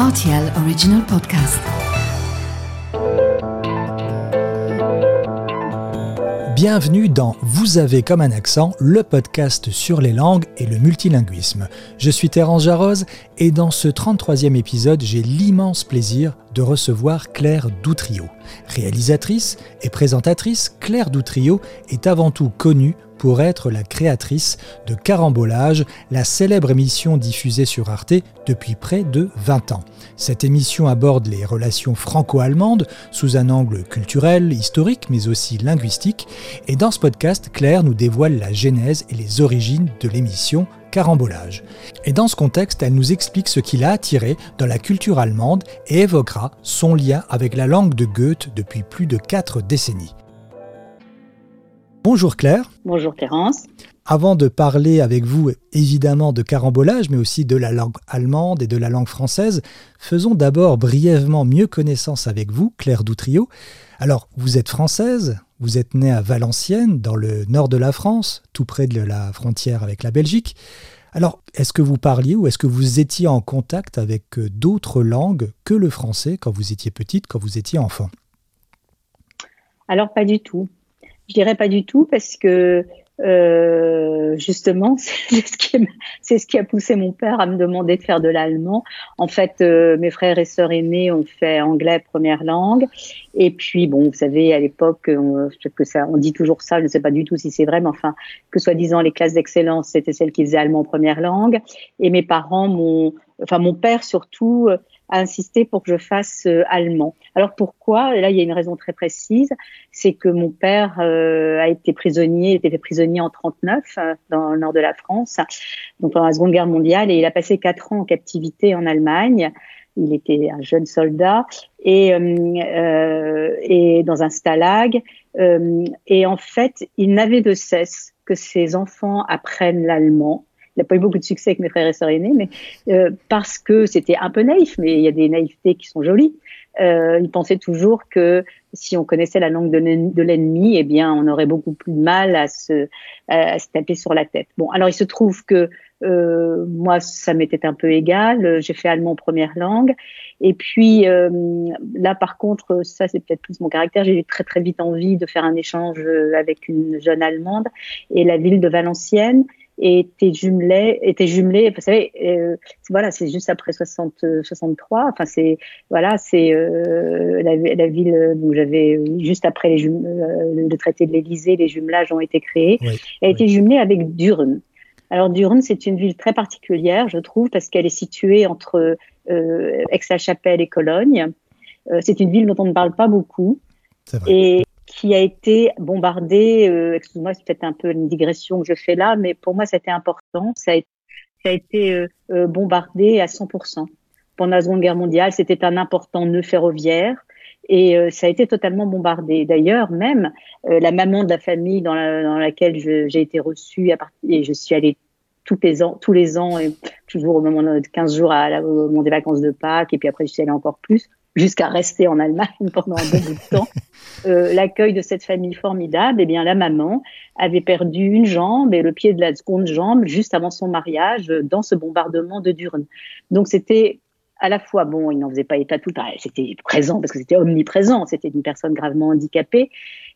RTL Original Podcast. Bienvenue dans Vous avez comme un accent, le podcast sur les langues et le multilinguisme. Je suis Terence Jarose et dans ce 33e épisode, j'ai l'immense plaisir de recevoir Claire Doutrio. Réalisatrice et présentatrice, Claire Doutrio est avant tout connue pour être la créatrice de Carambolage, la célèbre émission diffusée sur Arte depuis près de 20 ans. Cette émission aborde les relations franco-allemandes sous un angle culturel, historique, mais aussi linguistique. Et dans ce podcast, Claire nous dévoile la genèse et les origines de l'émission Carambolage. Et dans ce contexte, elle nous explique ce qui l'a attiré dans la culture allemande et évoquera son lien avec la langue de Goethe depuis plus de quatre décennies. Bonjour Claire. Bonjour Terence. Avant de parler avec vous évidemment de carambolage, mais aussi de la langue allemande et de la langue française, faisons d'abord brièvement mieux connaissance avec vous, Claire Doutrio. Alors, vous êtes française, vous êtes née à Valenciennes, dans le nord de la France, tout près de la frontière avec la Belgique. Alors, est-ce que vous parliez ou est-ce que vous étiez en contact avec euh, d'autres langues que le français quand vous étiez petite, quand vous étiez enfant? Alors, pas du tout. Je dirais pas du tout parce que euh, justement, c'est ce, qui, a poussé mon père à me demander de faire de l'allemand. En fait, euh, mes frères et sœurs aînés ont fait anglais première langue. Et puis, bon, vous savez, à l'époque, on, que ça, on dit toujours ça, je ne sais pas du tout si c'est vrai, mais enfin, que soi-disant les classes d'excellence, c'était celles qui faisaient allemand première langue. Et mes parents m'ont, enfin, mon père surtout, a insisté pour que je fasse euh, allemand. Alors pourquoi? Là, il y a une raison très précise, c'est que mon père euh, a été prisonnier, était prisonnier en 39 euh, dans le nord de la France, donc pendant la Seconde Guerre mondiale, et il a passé quatre ans en captivité en Allemagne. Il était un jeune soldat et, euh, et dans un stalag. et en fait, il n'avait de cesse que ses enfants apprennent l'allemand il n'a pas eu beaucoup de succès avec mes frères et sœurs aînés, mais euh, parce que c'était un peu naïf, mais il y a des naïvetés qui sont jolies. Euh, il pensait toujours que si on connaissait la langue de l'ennemi, eh bien, on aurait beaucoup plus de mal à se, à se taper sur la tête. Bon, alors il se trouve que euh, moi, ça m'était un peu égal. J'ai fait allemand première langue. Et puis euh, là, par contre, ça c'est peut-être plus mon caractère. J'ai eu très très vite envie de faire un échange avec une jeune allemande et la ville de Valenciennes était jumelé, était jumelé. Vous savez, euh, voilà, c'est juste après 60, 63. Enfin, c'est voilà, c'est euh, la, la, ville où j'avais juste après les euh, le traité de l'Élysée, les jumelages ont été créés. Elle a été jumelée avec Durne. Alors Durne, c'est une ville très particulière, je trouve, parce qu'elle est située entre euh, Aix-la-Chapelle et Cologne. Euh, c'est une ville dont on ne parle pas beaucoup. Vrai. Et qui a été bombardé. Euh, Excuse-moi, c'est peut-être un peu une digression que je fais là, mais pour moi, c'était important. Ça a, ça été euh, euh, bombardé à 100%. Pendant la Seconde Guerre mondiale, c'était un important nœud ferroviaire et euh, ça a été totalement bombardé. D'ailleurs, même la maman de la famille dans, la, dans laquelle j'ai été reçue et je suis allée tous les ans, tous les ans, et toujours au moment de 15 jours à, au moment des vacances de Pâques, et puis après je suis allée encore plus jusqu'à rester en Allemagne pendant un bon bout de temps, euh, l'accueil de cette famille formidable, eh bien la maman avait perdu une jambe et le pied de la seconde jambe juste avant son mariage euh, dans ce bombardement de Durne. Donc c'était à la fois bon, il n'en faisait pas état tout, c'était présent parce que c'était omniprésent, c'était une personne gravement handicapée,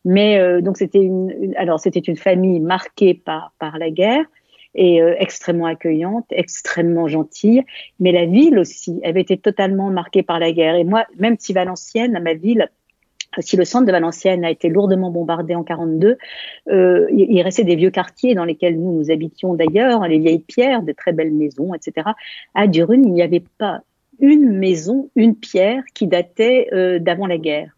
mais euh, donc c'était une, une, alors c'était une famille marquée par par la guerre et euh, extrêmement accueillante, extrêmement gentille. Mais la ville aussi avait été totalement marquée par la guerre. Et moi, même si Valenciennes, ma ville, si le centre de Valenciennes a été lourdement bombardé en 42, euh, il, restait des vieux quartiers dans lesquels nous nous habitions d'ailleurs, les vieilles pierres, de très belles maisons, etc. À Durune, il n'y avait pas une maison, une pierre qui datait euh, d'avant la guerre.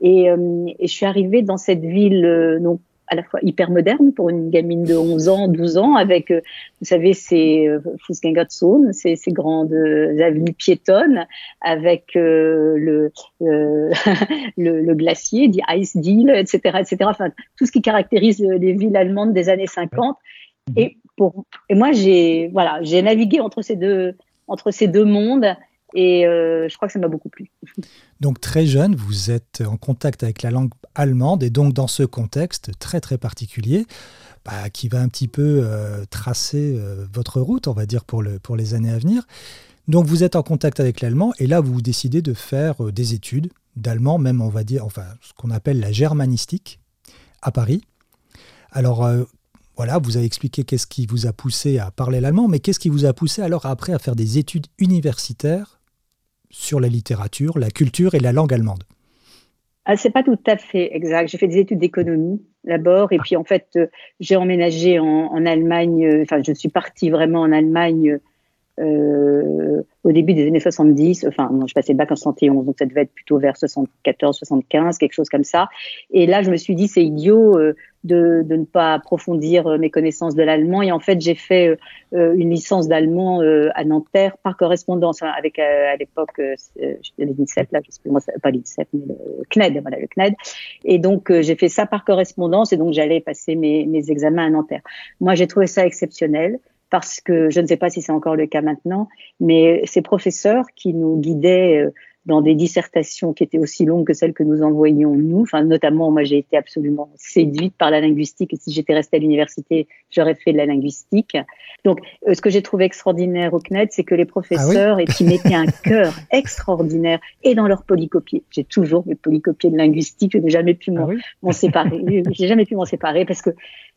Et, euh, je suis arrivée dans cette ville euh, donc à la fois hyper moderne pour une gamine de 11 ans, 12 ans, avec, euh, vous savez, ces euh, Fußgängerzone, ces, ces grandes euh, avenues piétonnes, avec euh, le, euh, le, le, glacier, dit Eisdiele, etc., etc. Enfin, tout ce qui caractérise les villes allemandes des années 50. Et pour, et moi, j'ai, voilà, j'ai navigué entre ces deux, entre ces deux mondes et euh, je crois que ça m'a beaucoup plu. Donc très jeune, vous êtes en contact avec la langue allemande et donc dans ce contexte très très particulier, bah, qui va un petit peu euh, tracer euh, votre route, on va dire, pour, pour les années à venir. Donc vous êtes en contact avec l'allemand et là vous décidez de faire des études d'allemand, même on va dire, enfin ce qu'on appelle la germanistique à Paris. Alors voilà, vous avez expliqué qu'est-ce qui vous a poussé à parler l'allemand, mais qu'est-ce qui vous a poussé alors après à faire des études universitaires sur la littérature, la culture et la langue allemande ah, c'est pas tout à fait exact. J'ai fait des études d'économie d'abord, et puis en fait, euh, j'ai emménagé en, en Allemagne. Enfin, je suis partie vraiment en Allemagne euh, au début des années 70. Enfin, non, je passais le bac en 71, donc ça devait être plutôt vers 74, 75, quelque chose comme ça. Et là, je me suis dit, c'est idiot euh, de, de, ne pas approfondir euh, mes connaissanses de l'allemand. Et en fait, j'ai fait euh, une licence d'allemand à Nanterre par correspondance hein, avec à l'époque euh, l'INSEP, là, je sais plus, moi, pas l'INSEP, mais le CNED, voilà, le CNED. Et donc, j'ai fait ça par correspondance et donc j'allais passer mes, mes examens à Nanterre. Moi, j'ai trouvé ça exceptionnel parce que je ne sais pas si c'est encore le cas maintenant, mais ces professeurs qui nous guidaient euh, dans des dissertations qui étaient aussi longues que celles que nous envoyions nous. Enfin, notamment, moi, j'ai été absolument séduite par la linguistique. Et si j'étais restée à l'université, j'aurais fait de la linguistique. Donc, euh, ce que j'ai trouvé extraordinaire au CNED, c'est que les professeurs, ah et qui mettaient un cœur extraordinaire, et dans leur polycopier. J'ai toujours mes polycopiers de linguistique. Je n'ai jamais pu ah m'en séparer. J'ai jamais pu m'en séparer parce que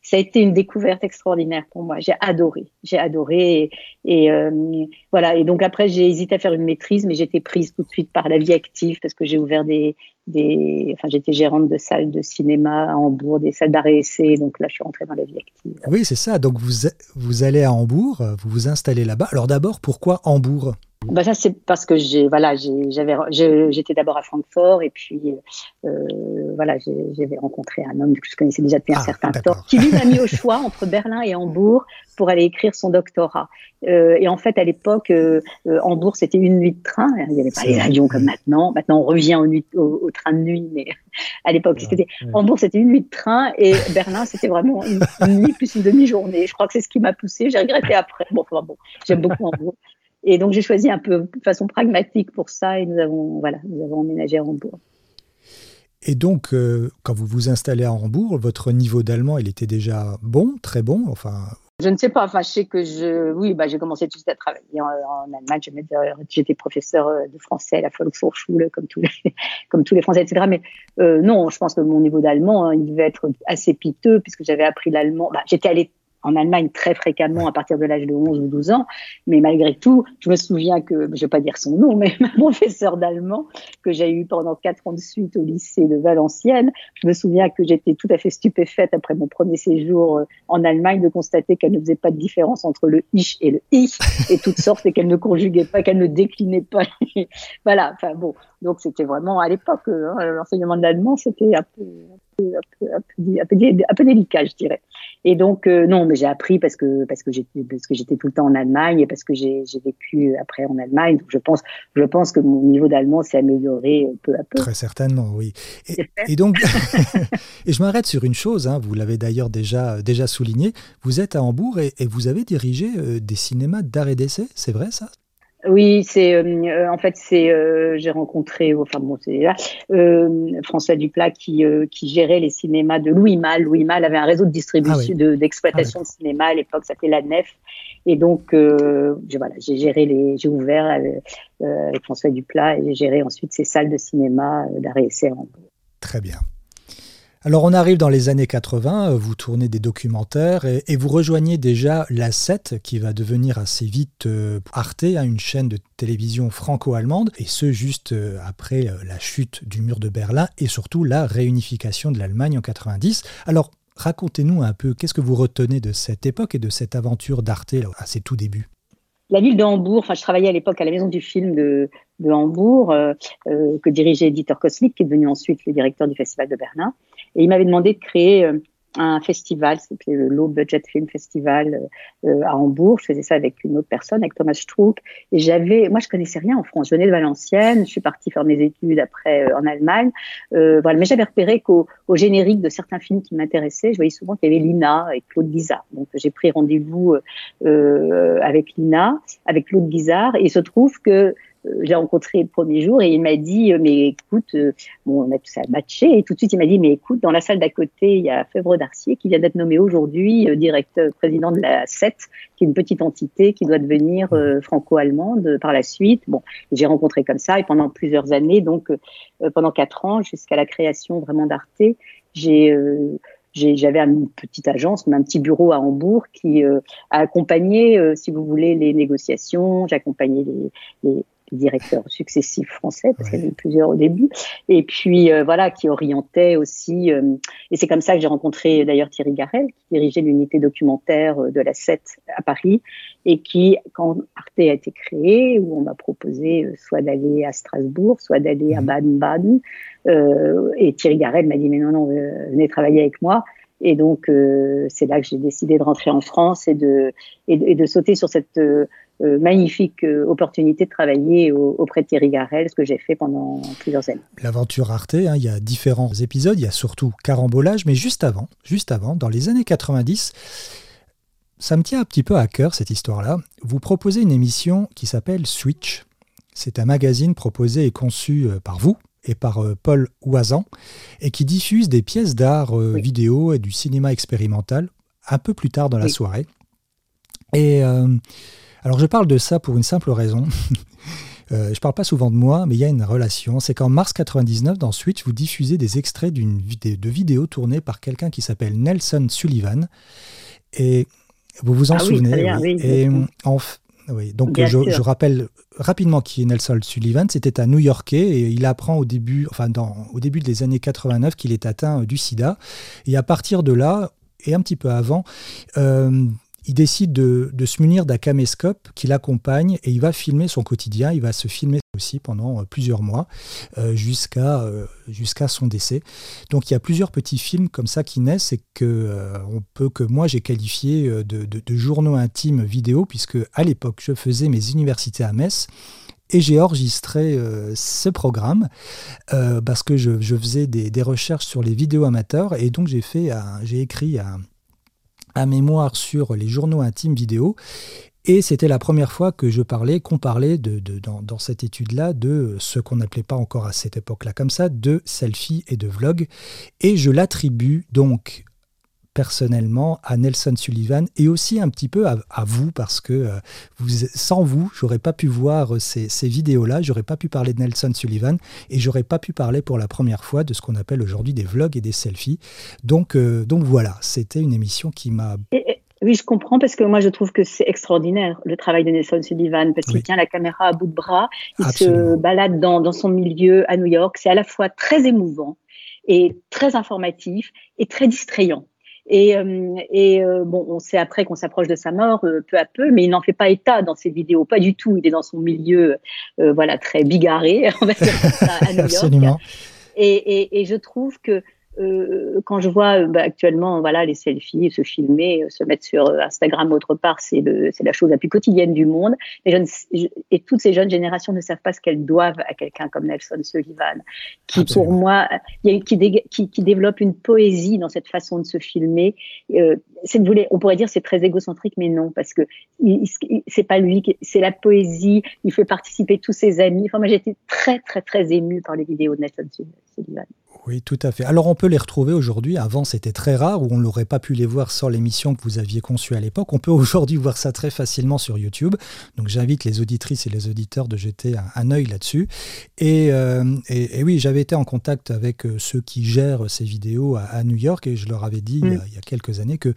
ça a été une découverte extraordinaire pour moi. J'ai adoré, j'ai adoré. Et, euh, voilà. Et donc après, j'ai hésité à faire une maîtrise, mais j'étais prise tout de suite par la vie active parce que j'ai ouvert des, des, enfin, j'étais gérante de salles de cinéma à Hambourg, des salles d'arrêt essai. Donc là, je suis rentrée dans la vie active. Oui, c'est ça. Donc vous, vous allez à Hambourg, vous vous installez là-bas. Alors d'abord, pourquoi Hambourg? Bah ça c'est parce que j'ai voilà j'avais j'étais d'abord à Francfort et puis euh, voilà j'avais rencontré un homme que je connaissais déjà depuis un ah, certain temps qui lui m'a mis au choix entre Berlin et Hambourg pour aller écrire son doctorat. Euh, et en fait à l'époque euh, euh Hambourg c'était une nuit de train. Il n'y avait pas les avions comme maintenant. Maintenant on revient au, nuit, au, train de nuit mais à l'époque c'était Hambourg c'était une nuit de train et Berlin c'était vraiment une, une, nuit plus une demi-journée. Je crois que c'est ce qui m'a poussé j'ai regretté après. Bon enfin bon j'aime beaucoup Hambourg et donc j'ai choisi un peu de façon pragmatique pour ça et nous avons, voilà, nous avons emménagé à Hambourg. Et donc, euh, quand vous vous installez à Hambourg, votre niveau d'allemand, il était déjà bon, très bon enfin... Je ne sais pas, enfin, je sais que je, oui, bah, j'ai commencé tout de suite à travailler en, Allemagne. J'étais professeur euh, de français à la Volkshochschule, comme tous les, comme tous les Français, etc. Mais euh, non, je pense que mon niveau d'allemand, hein, il devait être assez piteux, puisque j'avais appris l'allemand. Bah, j'étais allée en Allemagne très fréquemment à partir de l'âge de 11 ou 12 ans. Mais malgré tout, je me souviens que, je ne vais pas dire son nom, mais ma professeure d'allemand que j'ai eu pendant quatre ans de suite au lycée de Valenciennes, je me souviens que j'étais tout à fait stupéfaite après mon premier séjour euh, en Allemagne de constater qu'elle ne faisait pas de différence entre le ich et le ich et toutes sortes et qu'elle ne conjuguait pas, qu'elle ne déclinait pas. voilà. Enfin bon. Donc c'était vraiment à l'époque, euh, hein, l'enseignement de l'allemand, c'était un peu, un, peu, délicat, je dirais. Et donc, euh, non, mais j'ai appris parce que, parce que j'étais, parce que j'étais tout le temps en Allemagne et parce que j'ai, vécu après en Allemagne. Donc, je pense, je pense que mon niveau d'allemand s'est amélioré peu à peu. Très certainement, oui. Et, donc, et je m'arrête sur une chose, hein, vous l'avez d'ailleurs déjà, déjà souligné. Vous êtes à Hambourg et, et vous avez dirigé euh, des cinémas d'art et d'essai, c'est vrai ça? Oui, c'est euh, euh, en fait c'est euh, j'ai rencontré enfin bon c'est François Duplat qui qui gérait les cinémas de Louis Mal. Louis Mal avait un réseau de distribution ah d'exploitation de, cinéma à l'époque, ça s'appelait la Nef. Et donc j'ai voilà j'ai géré les j'ai ouvert avec, François Duplat et j'ai géré ensuite ces salles de cinéma d'arrêt essai. Très bien. Alors on arrive dans les années 80, euh, vous tournez des documentaires et, vous rejoignez déjà la 7 qui va devenir assez vite euh, Arte, hein, une chaîne de télévision franco-allemande, et ce juste euh, après la chute du mur de Berlin et surtout la réunification de l'Allemagne en 90. Alors racontez-nous un peu, qu'est-ce que vous retenez de cette époque et de cette aventure d'Arte à ses tout débuts? La ville de Hambourg, enfin je travaillais à l'époque à la maison du film de, Hambourg, que dirigeait Dieter Kosmik, qui est devenu ensuite le directeur du Festival de Berlin. Et il m'avait demandé de créer euh, un festival, c'était le Low Budget Film Festival euh, à Hambourg. Je faisais ça avec une autre personne, avec Thomas Struck. Et j'avais, moi, je connaissais rien en France. Je venais de Valenciennes. Je suis partie faire mes études après euh, en Allemagne. Euh, voilà, mais j'avais repéré qu'au au générique de certains films qui m'intéressaient, je voyais souvent qu'il y avait Lina et Claude Guizard. Donc j'ai pris rendez-vous avec Lina, avec Claude Guizard. Et il se trouve que j'ai rencontré le premier jour et il m'a dit, mais écoute, bon, on a tout ça matché et tout de suite il m'a dit, mais écoute, dans la salle d'à côté, il y a Fèvre d'Arcier qui vient d'être nommé aujourd'hui directeur président de la CET, qui est une petite entité qui doit devenir franco-allemande par la suite. Bon, j'ai rencontré comme ça et pendant plusieurs années, donc pendant quatre ans jusqu'à la création vraiment d'Arte, j'ai j'avais une petite agence, un petit bureau à Hambourg qui euh, a accompagné, euh, si vous voulez, les négociations. J'accompagnais les, les, directeurs successifs français, parce qu'il y en avait plusieurs au début, et puis euh, voilà, qui orientait aussi. et c'est comme ça que j'ai rencontré d'ailleurs Thierry Garel, qui dirigeait l'unité documentaire de la 7 à Paris, et qui, quand Arte a été créé, où on m'a proposé soit d'aller à Strasbourg, soit d'aller à. Baden-Baden, euh, et Thierry Garel m'a dit mais non non venez travailler avec moi. Et donc euh, c'est là que j'ai décidé de rentrer en France et de et, de sauter sur cette euh, magnifique opportunité de travailler auprès de Thierry Garel, ce que j'ai fait pendant plusieurs années. L'aventure Arte, hein, il y a différents épisodes, il y a surtout carambolage, mais juste avant, juste avant, dans les années 90, ça me tient un petit peu à cœur cette histoire-là. Vous proposez une émission qui s'appelle Switch. C'est un magazine proposé et conçu par vous, et par euh, Paul Oisan, et qui diffuse des pièces d'art euh, vidéo et du cinéma expérimental un peu plus tard dans la soirée. Et euh, alors je parle de ça pour une simple raison. Euh, je parle pas souvent de moi, mais il y a une relation. C'est qu'en mars 99, dans Switch, vous diffusez des extraits d'une vidéo, de vidéos tournées par quelqu'un qui s'appelle Nelson Sullivan. Et vous vous en ah souvenez oui, Et en, oui, donc je, rappelle rapidement qui est Nelson Sullivan. C'était un New-Yorkais et il apprend au début, enfin dans, au début des années 89 qu'il est atteint du sida. Et à partir de là, et un petit peu avant, euh, il décide de, se munir d'un caméscope qui l'accompagne et il va filmer son quotidien. Il va se filmer aussi pendant euh, plusieurs mois euh, jusqu'à euh, jusqu'à son décès. Donc il y a plusieurs petits films comme ça qui naissent et que on peut que moi j'ai qualifié de, de, journaux intimes vidéo puisque à l'époque je faisais mes universités à Metz et j'ai enregistré ce programme parce que je, je faisais des, des, recherches sur les vidéos amateurs et donc j'ai fait j'ai écrit un mémoire sur les journaux intimes vidéo. Et c'était la première fois que je parlais, qu'on parlait de, dans, cette étude-là de ce qu'on n'appelait pas encore à cette époque-là comme ça, de selfie et de vlog. Et je l'attribue donc personnellement à Nelson Sullivan et aussi un petit peu à, vous parce que euh, vous, sans vous, j'aurais pas pu voir ces, ces vidéos-là, j'aurais pas pu parler de Nelson Sullivan et j'aurais pas pu parler pour la première fois de ce qu'on appelle aujourd'hui des vlogs et des selfies. Donc, euh, donc voilà, c'était une émission qui m'a oui, je comprends parce que moi je trouve que c'est extraordinaire le travail de Nelson Sullivan parce qu'il tient la caméra à bout de bras, il se balade dans, dans son milieu à New York, c'est à la fois très émouvant et très informatif et très distrayant. Et, euh, et euh, bon, on sait après qu'on s'approche de sa mort euh, peu à peu, mais il n'en fait pas état dans ses vidéos, pas du tout. Il est dans son milieu, voilà, très bigarré, on va dire ça, à New York. Absolument. Et, et, et, je trouve que euh, quand je vois euh, bah, actuellement voilà les selfies se filmer euh, se mettre sur Instagram autre part c'est la chose la plus quotidienne du monde. Les jeunes et toutes ces jeunes générations ne savent pas ce qu'elles doivent à quelqu'un comme Nelson Sullivan qui pour moi qui, qui, qui, développe une poésie dans cette façon de se filmer. Euh, on pourrait dire c'est très égocentrique mais non parce que c'est pas lui c'est la poésie il fait participer tous ses amis. Enfin moi j'étais très très très émue par les vidéos de Nelson Sullivan oui, tout à fait. Alors on peut les retrouver aujourd'hui. Avant, c'était très rare où on n'aurait pas pu les voir sans l'émission que vous aviez conçue à l'époque. On peut aujourd'hui voir ça très facilement sur YouTube. Donc j'invite les auditrices et les auditeurs de jeter un, œil là-dessus. Euh, et, oui, j'avais été en contact avec euh, ceux qui gèrent ces vidéos à, New York et je leur avais dit il, y a, quelques années que,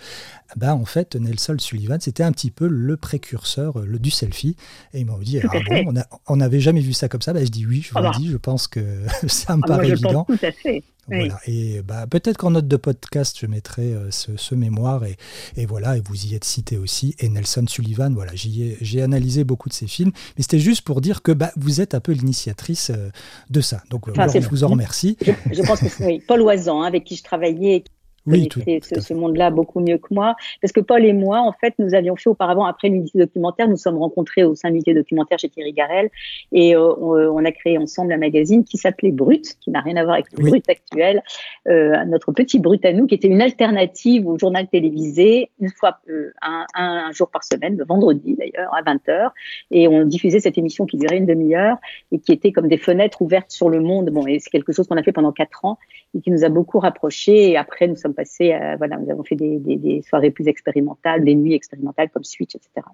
ben, en fait, Nelson Sullivan, c'était un petit peu le précurseur le, du selfie. Et ils m'ont dit, ah on n'avait jamais vu ça comme ça. Ben, je dis oui, je vous le dis, je pense que ça me ah, paraît évident. tout à fait. Voilà. Et bah, peut-être qu'en note de podcast, je mettrai euh, ce, mémoire et, et, voilà, et vous y êtes cité aussi. Et Nelson Sullivan, voilà, j'ai analysé beaucoup de ses films, mais c'était juste pour dire que bah, vous êtes un peu l'initiatrice euh, de ça. Donc, euh, je vous en remercie. Je, pense que c'est Paul Oisan, hein, avec qui je travaillais, connaissez ce, monde-là beaucoup mieux que moi. Parce que Paul et moi, en fait, nous avions fait auparavant, après l'unité documentaire, nous sommes rencontrés au sein de l'unité documentaire chez Thierry Garel et euh, on, a créé ensemble un magazine qui s'appelait Brut, qui n'a rien à voir avec le Brut actuel, euh, notre petit Brut à nous, qui était une alternative au journal télévisé, une fois, euh, un, un, jour par semaine, le vendredi d'ailleurs, à 20h. Et on diffusait cette émission qui durait une demi-heure et qui était comme des fenêtres ouvertes sur le monde. Bon, et c'est quelque chose qu'on a fait pendant quatre ans et qui nous a beaucoup rapprochés. Et après, nous sommes à, voilà, nous avons fait des, des, des soirées plus expérimentales, des nuits expérimentales comme Switch, etc.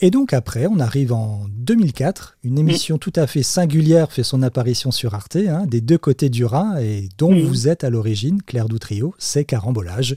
Et donc après, on arrive en 2004, une émission tout à fait singulière fait son apparition sur Arte, hein, des deux côtés du Rhin, et dont vous êtes à l'origine, Claire Doutrio, c'est Carambolage.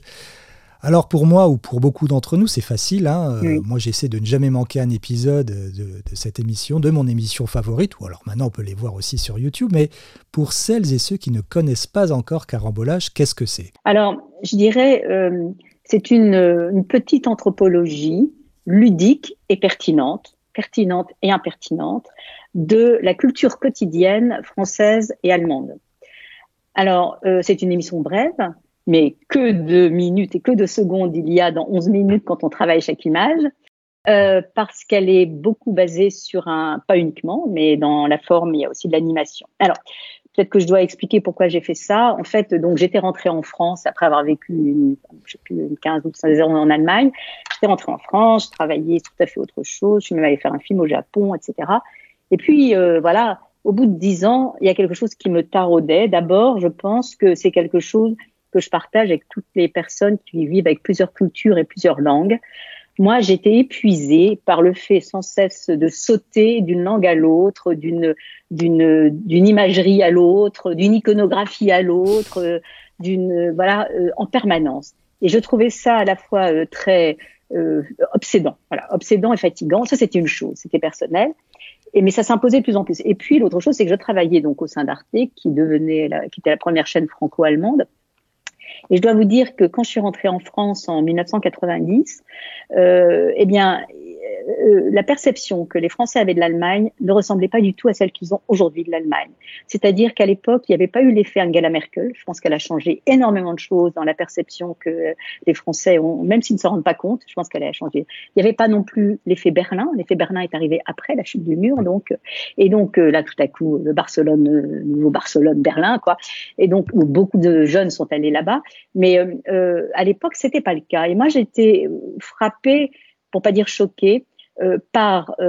Alors pour moi ou pour beaucoup d'entre nous, c'est facile. Hein, euh, moi, j'essaie de ne jamais manquer un épisode de, cette émission, de mon émission favorite, ou alors maintenant on peut les voir aussi sur YouTube. Mais pour celles et ceux qui ne connaissent pas encore Carambolage, qu'est-ce que c'est? Alors, je dirais, euh, c'est une, une, petite anthropologie ludique et pertinente, pertinente et impertinente, de la culture quotidienne française et allemande. Alors, euh, c'est une émission brève, mais que de minutes et que de secondes il y a dans 11 minutes quand on travaille chaque image, euh, parce qu'elle est beaucoup basée sur un, pas uniquement, mais dans la forme, il y a aussi de l'animation. Alors, peut-être que je dois expliquer pourquoi j'ai fait ça. En fait, donc j'étais rentrée en France après avoir vécu une, je sais plus, une 15 ou 16 ans en Allemagne. J'étais rentrée en France, je travaillais tout à fait autre chose. Je suis même allée faire un film au Japon, etc. Et puis euh, voilà, au bout de 10 ans, il y a quelque chose qui me taraudait. D'abord, je pense que c'est quelque chose que je partage avec toutes les personnes qui vivent avec plusieurs cultures et plusieurs langues. Moi, j'étais épuisée par le fait sans cesse de sauter d'une langue à l'autre, d'une d'une d'une imagerie à l'autre, d'une iconographie à l'autre, d'une voilà euh, en permanence. Et je trouvais ça à la fois euh, très euh, obsédant, voilà, obsédant et fatigant. Ça, c'était une chose, c'était personnel. Et mais ça s'imposait de plus en plus. Et puis l'autre chose, c'est que je travaillais donc au sein d'Arte, qui devenait, la, qui était la première chaîne franco-allemande. Et je dois vous dire que quand je suis rentrée en France en 1990, euh, eh bien, euh, la perception que les Français avaient de l'Allemagne ne ressemblait pas du tout à celle qu'ils ont aujourd'hui de l'Allemagne. C'est-à-dire qu'à l'époque, il n'y avait pas eu l'effet Angela Merkel. Je pense qu'elle a changé énormément de choses dans la perception que les Français ont, même s'ils ne se rendent pas compte. Je pense qu'elle a changé. Il n'y avait pas non plus l'effet Berlin. L'effet Berlin est arrivé après la chute du mur, donc et donc euh, là tout à coup le Barcelone, euh, nouveau Barcelone, Berlin, quoi. Et donc beaucoup de jeunes sont allés là-bas. Mais à l'époque, c'était pas le cas. Et moi, j'étais frappée, pour pas dire choquée, euh, par euh,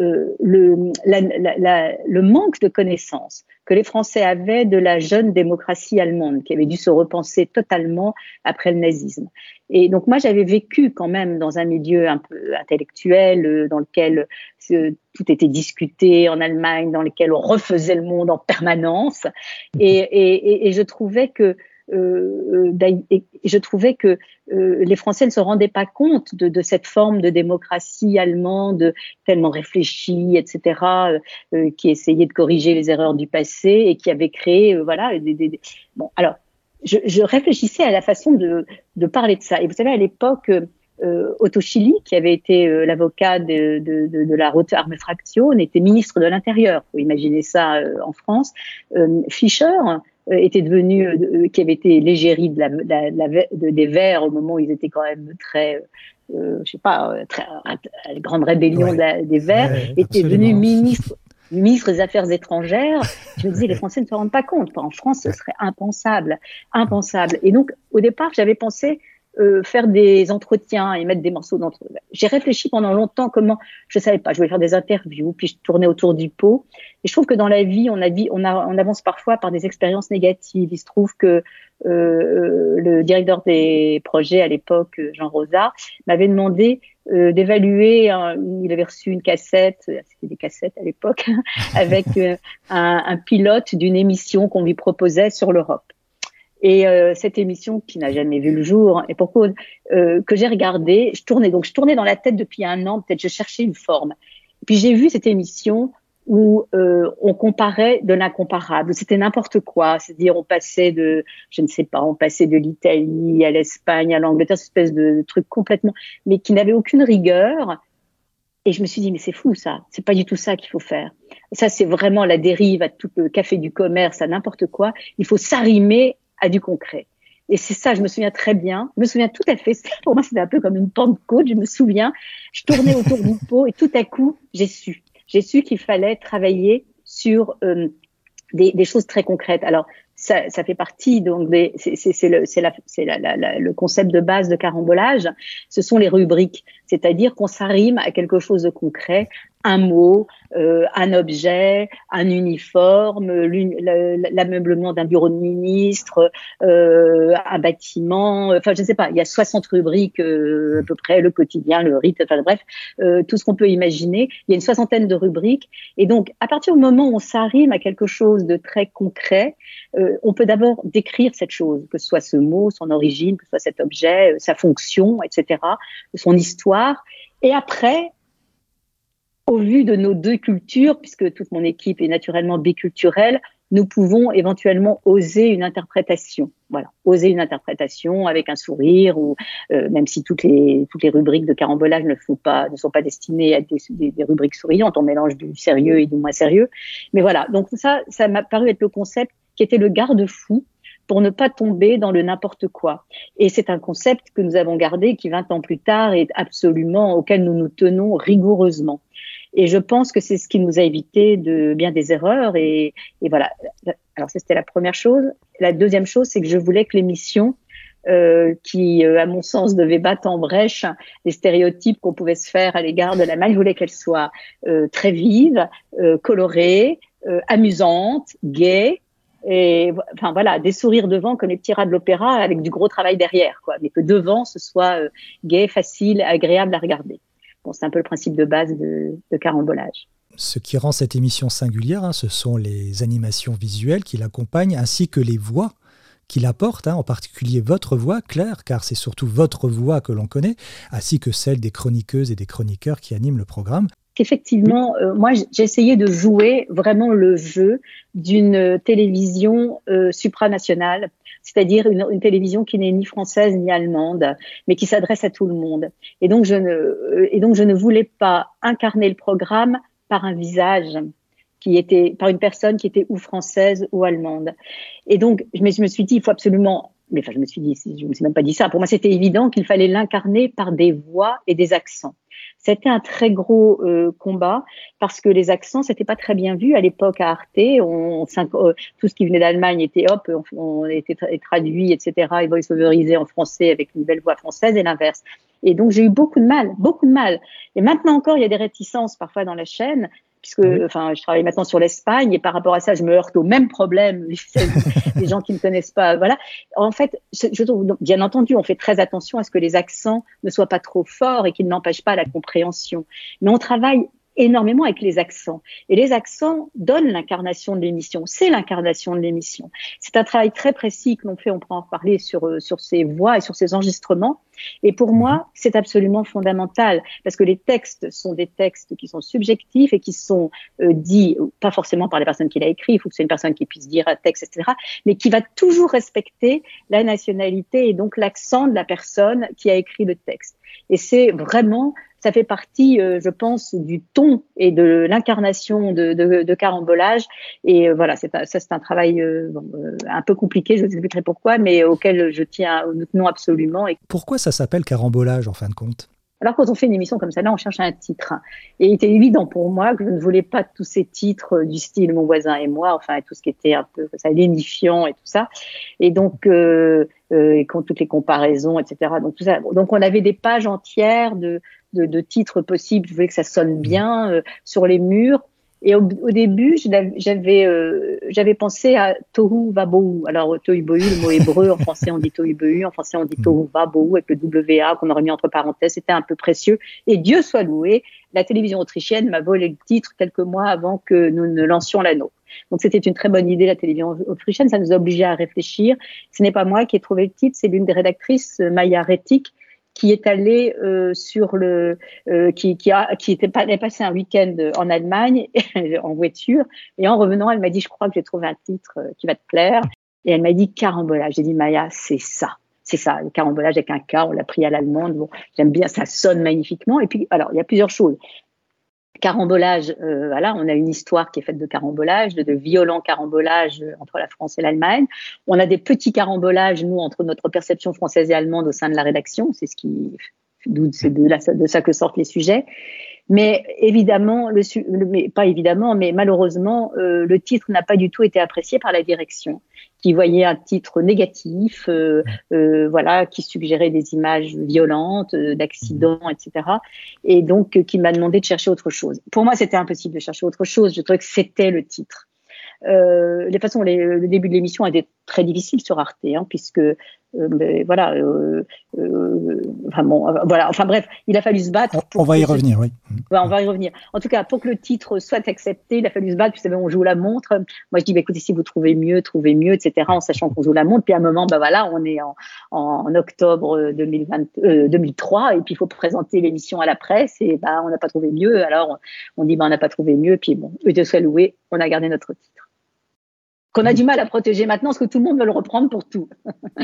euh, le, la, la, le manque de connaissances que les Français avaient de la jeune démocratie allemande, qui avait dû se repenser totalement après le nazisme. Et donc moi, j'avais vécu quand même dans un milieu un peu intellectuel, dans lequel tout était discuté en Allemagne, dans lequel on refaisait le monde en permanence. Et, et, et je trouvais que euh, euh je trouvais que euh, les Français ne se rendaient pas compte de, cette forme de démocratie allemande tellement réfléchie, etc., qui essayait de corriger les erreurs du passé et qui avait créé, voilà, bon. Alors, je, réfléchissais à la façon de, parler de ça. Et vous savez, à l'époque, Otto Chili, qui avait été l'avocat de, la Rote Arme Fraction, était ministre de l'Intérieur. Faut imaginer ça en France. Fischer, était devenu, euh, euh, qui avait été l'égérie de la, de, des Verts au moment où ils étaient quand même très, euh, je sais pas, très, la grande rébellion des Verts, était devenu ministre ministre des Affaires étrangères, je me disais, les Français ne se rendent pas compte. En France, ce serait impensable, impensable. Et donc, au départ, j'avais pensé euh, faire des entretiens et mettre des morceaux d'entre. J'ai réfléchi pendant longtemps comment, je savais pas, je voulais faire des interviews, puis je tournais autour du pot. Et je trouve que dans la vie, on, avance parfois par des expériences négatives. Il se trouve que euh, le directeur des projets à l'époque, Jean Rosa, m'avait demandé euh, d'évaluer. Il avait reçu une cassette, c'était des cassettes à l'époque, avec euh, un pilote d'une émission qu'on lui proposait sur l'Europe. Et euh, cette émission qui n'a jamais vu le jour, et pour cause euh, que j'ai regardé, je tournais donc je tournais dans la tête depuis un an, peut-être je cherchais une forme. puis j'ai vu cette émission où euh, on comparait de l'incomparable. C'était n'importe quoi, c'est-à-dire on passait de, je ne sais pas, on passait de l'Italie à l'Espagne, à l'Angleterre, cette espèce de truc complètement, mais qui n'avait aucune rigueur. Et je me suis dit, mais c'est fou ça, c'est pas du tout ça qu'il faut faire. Ça, c'est vraiment la dérive à tout le café du commerce, à n'importe quoi. Il faut s'arrimer à du concret. Et c'est ça, je me souviens très bien. Je me souviens tout à fait. Pour moi, c'était un peu comme une pentecôte. Je me souviens, je tournais autour du pot et tout à coup, j'ai su. J'ai su qu'il fallait travailler sur euh, des, des, choses très concrètes. Alors, ça, ça fait partie donc c'est le, la, la, la, le concept de base de carambolage. Ce sont les rubriques, c'est-à-dire qu'on s'arrime à quelque chose de concret, un mot, euh, un objet, un uniforme, l'ameublement d'un bureau de ministre, euh, un bâtiment, enfin je ne sais pas, il y a 60 rubriques euh, à peu près, le quotidien, le rite, enfin bref, euh, tout ce qu'on peut imaginer. Il y a une soixantaine de rubriques. Et donc, à partir du moment où on s'arrime à quelque chose de très concret, euh, on peut d'abord décrire cette chose, que ce soit ce mot, son origine, que ce soit cet objet, sa fonction, etc., son histoire. Et après, au vu de nos deux cultures, puisque toute mon équipe est naturellement biculturelle, nous pouvons éventuellement oser une interprétation. Voilà, oser une interprétation avec un sourire, ou euh, même si toutes les toutes les rubriques de carambolage ne sont pas ne sont pas destinées à des, des, rubriques souriantes, on mélange du sérieux et du moins sérieux. Mais voilà, donc ça, ça m'a paru être le concept qui était le garde-fou pour ne pas tomber dans le n'importe quoi. Et c'est un concept que nous avons gardé qui 20 ans plus tard est absolument auquel nous nous tenons rigoureusement. Et je pense que c'est ce qui nous a évité de bien des erreurs. Et, et voilà. Alors, c'était la première chose. La deuxième chose, c'est que je voulais que l'émission, euh, qui, euh, à mon sens, devait battre en brèche les stéréotypes qu'on pouvait se faire à l'égard de la maille, je voulais qu'elle soit euh, très vive, euh, colorée, euh, amusante, gaie, et enfin voilà des sourires devant comme les petits rats de l'opéra avec du gros travail derrière quoi mais que devant ce soit euh, gai facile agréable à regarder c'est un peu le principe de base de, carambolage. Ce qui rend cette émission singulière, hein, ce sont les animations visuelles qui l'accompagnent, ainsi que les voix qui l'apportent, hein, en particulier votre voix, Claire, car c'est surtout votre voix que l'on connaît, ainsi que celle des chroniqueuses et des chroniqueurs qui animent le programme. Effectivement, euh, moi j'ai essayé de jouer vraiment le jeu d'une télévision euh, supranationale c'est-à-dire une, télévision qui n'est ni française ni allemande, mais qui s'adresse à tout le monde. Et donc, je ne, euh, et donc, je ne voulais pas incarner le programme par un visage qui était, par une personne qui était ou française ou allemande. Et donc, je me, je me suis dit, il faut absolument mais enfin, je me suis dit, je me suis même pas dit ça. Pour moi, c'était évident qu'il fallait l'incarner par des voix et des accents. C'était un très gros euh, combat parce que les accents, c'était pas très bien vu à l'époque à Arte. Euh, tout ce qui venait d'Allemagne était hop, on était traduit, etc. et voice-overisé en français avec une belle voix française et l'inverse. Et donc j'ai eu beaucoup de mal, beaucoup de mal. Et maintenant encore, il y a des réticences parfois dans la chaîne puisque enfin je travaille maintenant sur l'Espagne et par rapport à ça je me heurte au même problème les gens qui ne connaissent pas voilà en fait je trouve bien entendu on fait très attention à ce que les accents ne soient pas trop forts et qu'ils n'empêchent pas la compréhension mais on travaille énormément avec les accents. Et les accents donnent l'incarnation de l'émission. C'est l'incarnation de l'émission. C'est un travail très précis que l'on fait. On peut en parler sur, euh, sur ces voix et sur ces enregistrements. Et pour moi, mhm. c'est absolument fondamental parce que les textes sont des textes qui sont subjectifs et qui sont euh, dits, pas forcément par les personnes qui l'ont écrit, il faut que c'est une personne qui puisse dire un texte, etc., mais qui va toujours respecter la nationalité et donc l'accent de la personne qui a écrit le texte. Et c'est vraiment ça fait partie, euh, je pense, du ton et de l'incarnation de, de, de, carambolage. Et euh, voilà, c'est ça, c'est un travail euh, un peu compliqué. Je vous expliquerai pourquoi, mais auquel je tiens, nous tenons absolument. Et... Pourquoi ça s'appelle carambolage en fin de compte alors quand on fait une émission comme ça, là, on cherche un titre. Et il était évident pour moi que je ne voulais pas tous ces titres du style Mon voisin et moi, enfin tout ce qui était un peu ça, lénifiant et tout ça. Et donc, euh, euh, et toutes les comparaisons, etc. Donc tout ça. Donc on avait des pages entières de, de, de titres possibles. Je voulais que ça sonne bien euh, sur les murs. Et au, début, j'avais euh, j'avais pensé à Tohu Vabohu. Alors Tohu Bohu, le mot hébreu, en français on dit Tohu Bohu, en français on dit Tohu Vabohu avec le WA qu'on aurait mis entre parenthèses. C'était un peu précieux. Et Dieu soit loué, la télévision autrichienne m'a volé le titre quelques mois avant que nous ne lancions l'anneau. Donc c'était une très bonne idée, la télévision autrichienne. Ça nous a obligés à réfléchir. Ce n'est pas moi qui ai trouvé le titre, c'est l'une des rédactrices, Maya Retik, qui est allée euh, sur le, euh, qui, qui, a, qui était pas, passé un week-end en Allemagne en voiture et en revenant, elle m'a dit, je crois que j'ai trouvé un titre euh, qui va te plaire. Et elle m'a dit carambolage. J'ai dit Maya, c'est ça. C'est ça, le carambolage avec un K, on l'a pris à l'allemande. Bon, j'aime bien, ça sonne magnifiquement. Et puis, alors, il y a plusieurs choses. Carambolage, euh, voilà, on a une histoire qui est faite de carambolage, de, violents carambolages entre la France et l'Allemagne. On a des petits carambolages, nous, entre notre perception française et allemande au sein de la rédaction. C'est ce qui, c'est de, de ça que sortent les sujets. Mais évidemment, le, mais pas évidemment, mais malheureusement, euh, le titre n'a pas du tout été apprécié par la direction, qui voyait un titre négatif, euh, euh, voilà, qui suggérait des images violentes, d'accidents, etc. Et donc qui m'a demandé de chercher autre chose. Pour moi, c'était impossible de chercher autre chose. Je trouvais que c'était le titre. Euh, les façons, le début de l'émission a été très difficile sur Arte, hein, puisque euh, voilà, euh, euh, enfin bon, voilà, enfin bref, il a fallu se battre. On, va y revenir, oui. on va y revenir. En tout cas, pour que le titre soit accepté, il a fallu se battre. Vous savez, on joue la montre. Moi, je dis, bah, écoutez, si vous trouvez mieux, trouvez mieux, etc. En sachant qu'on joue la montre. Puis à un moment, bah voilà, on est en, en octobre 2020, 2003, et puis il faut présenter l'émission à la presse, et bah on n'a pas trouvé mieux. Alors on, dit, bah on n'a pas trouvé mieux, puis bon, eux de soit loué, on a gardé notre titre qu'on a du mal à protéger maintenant parce que tout le monde veut le reprendre pour tout.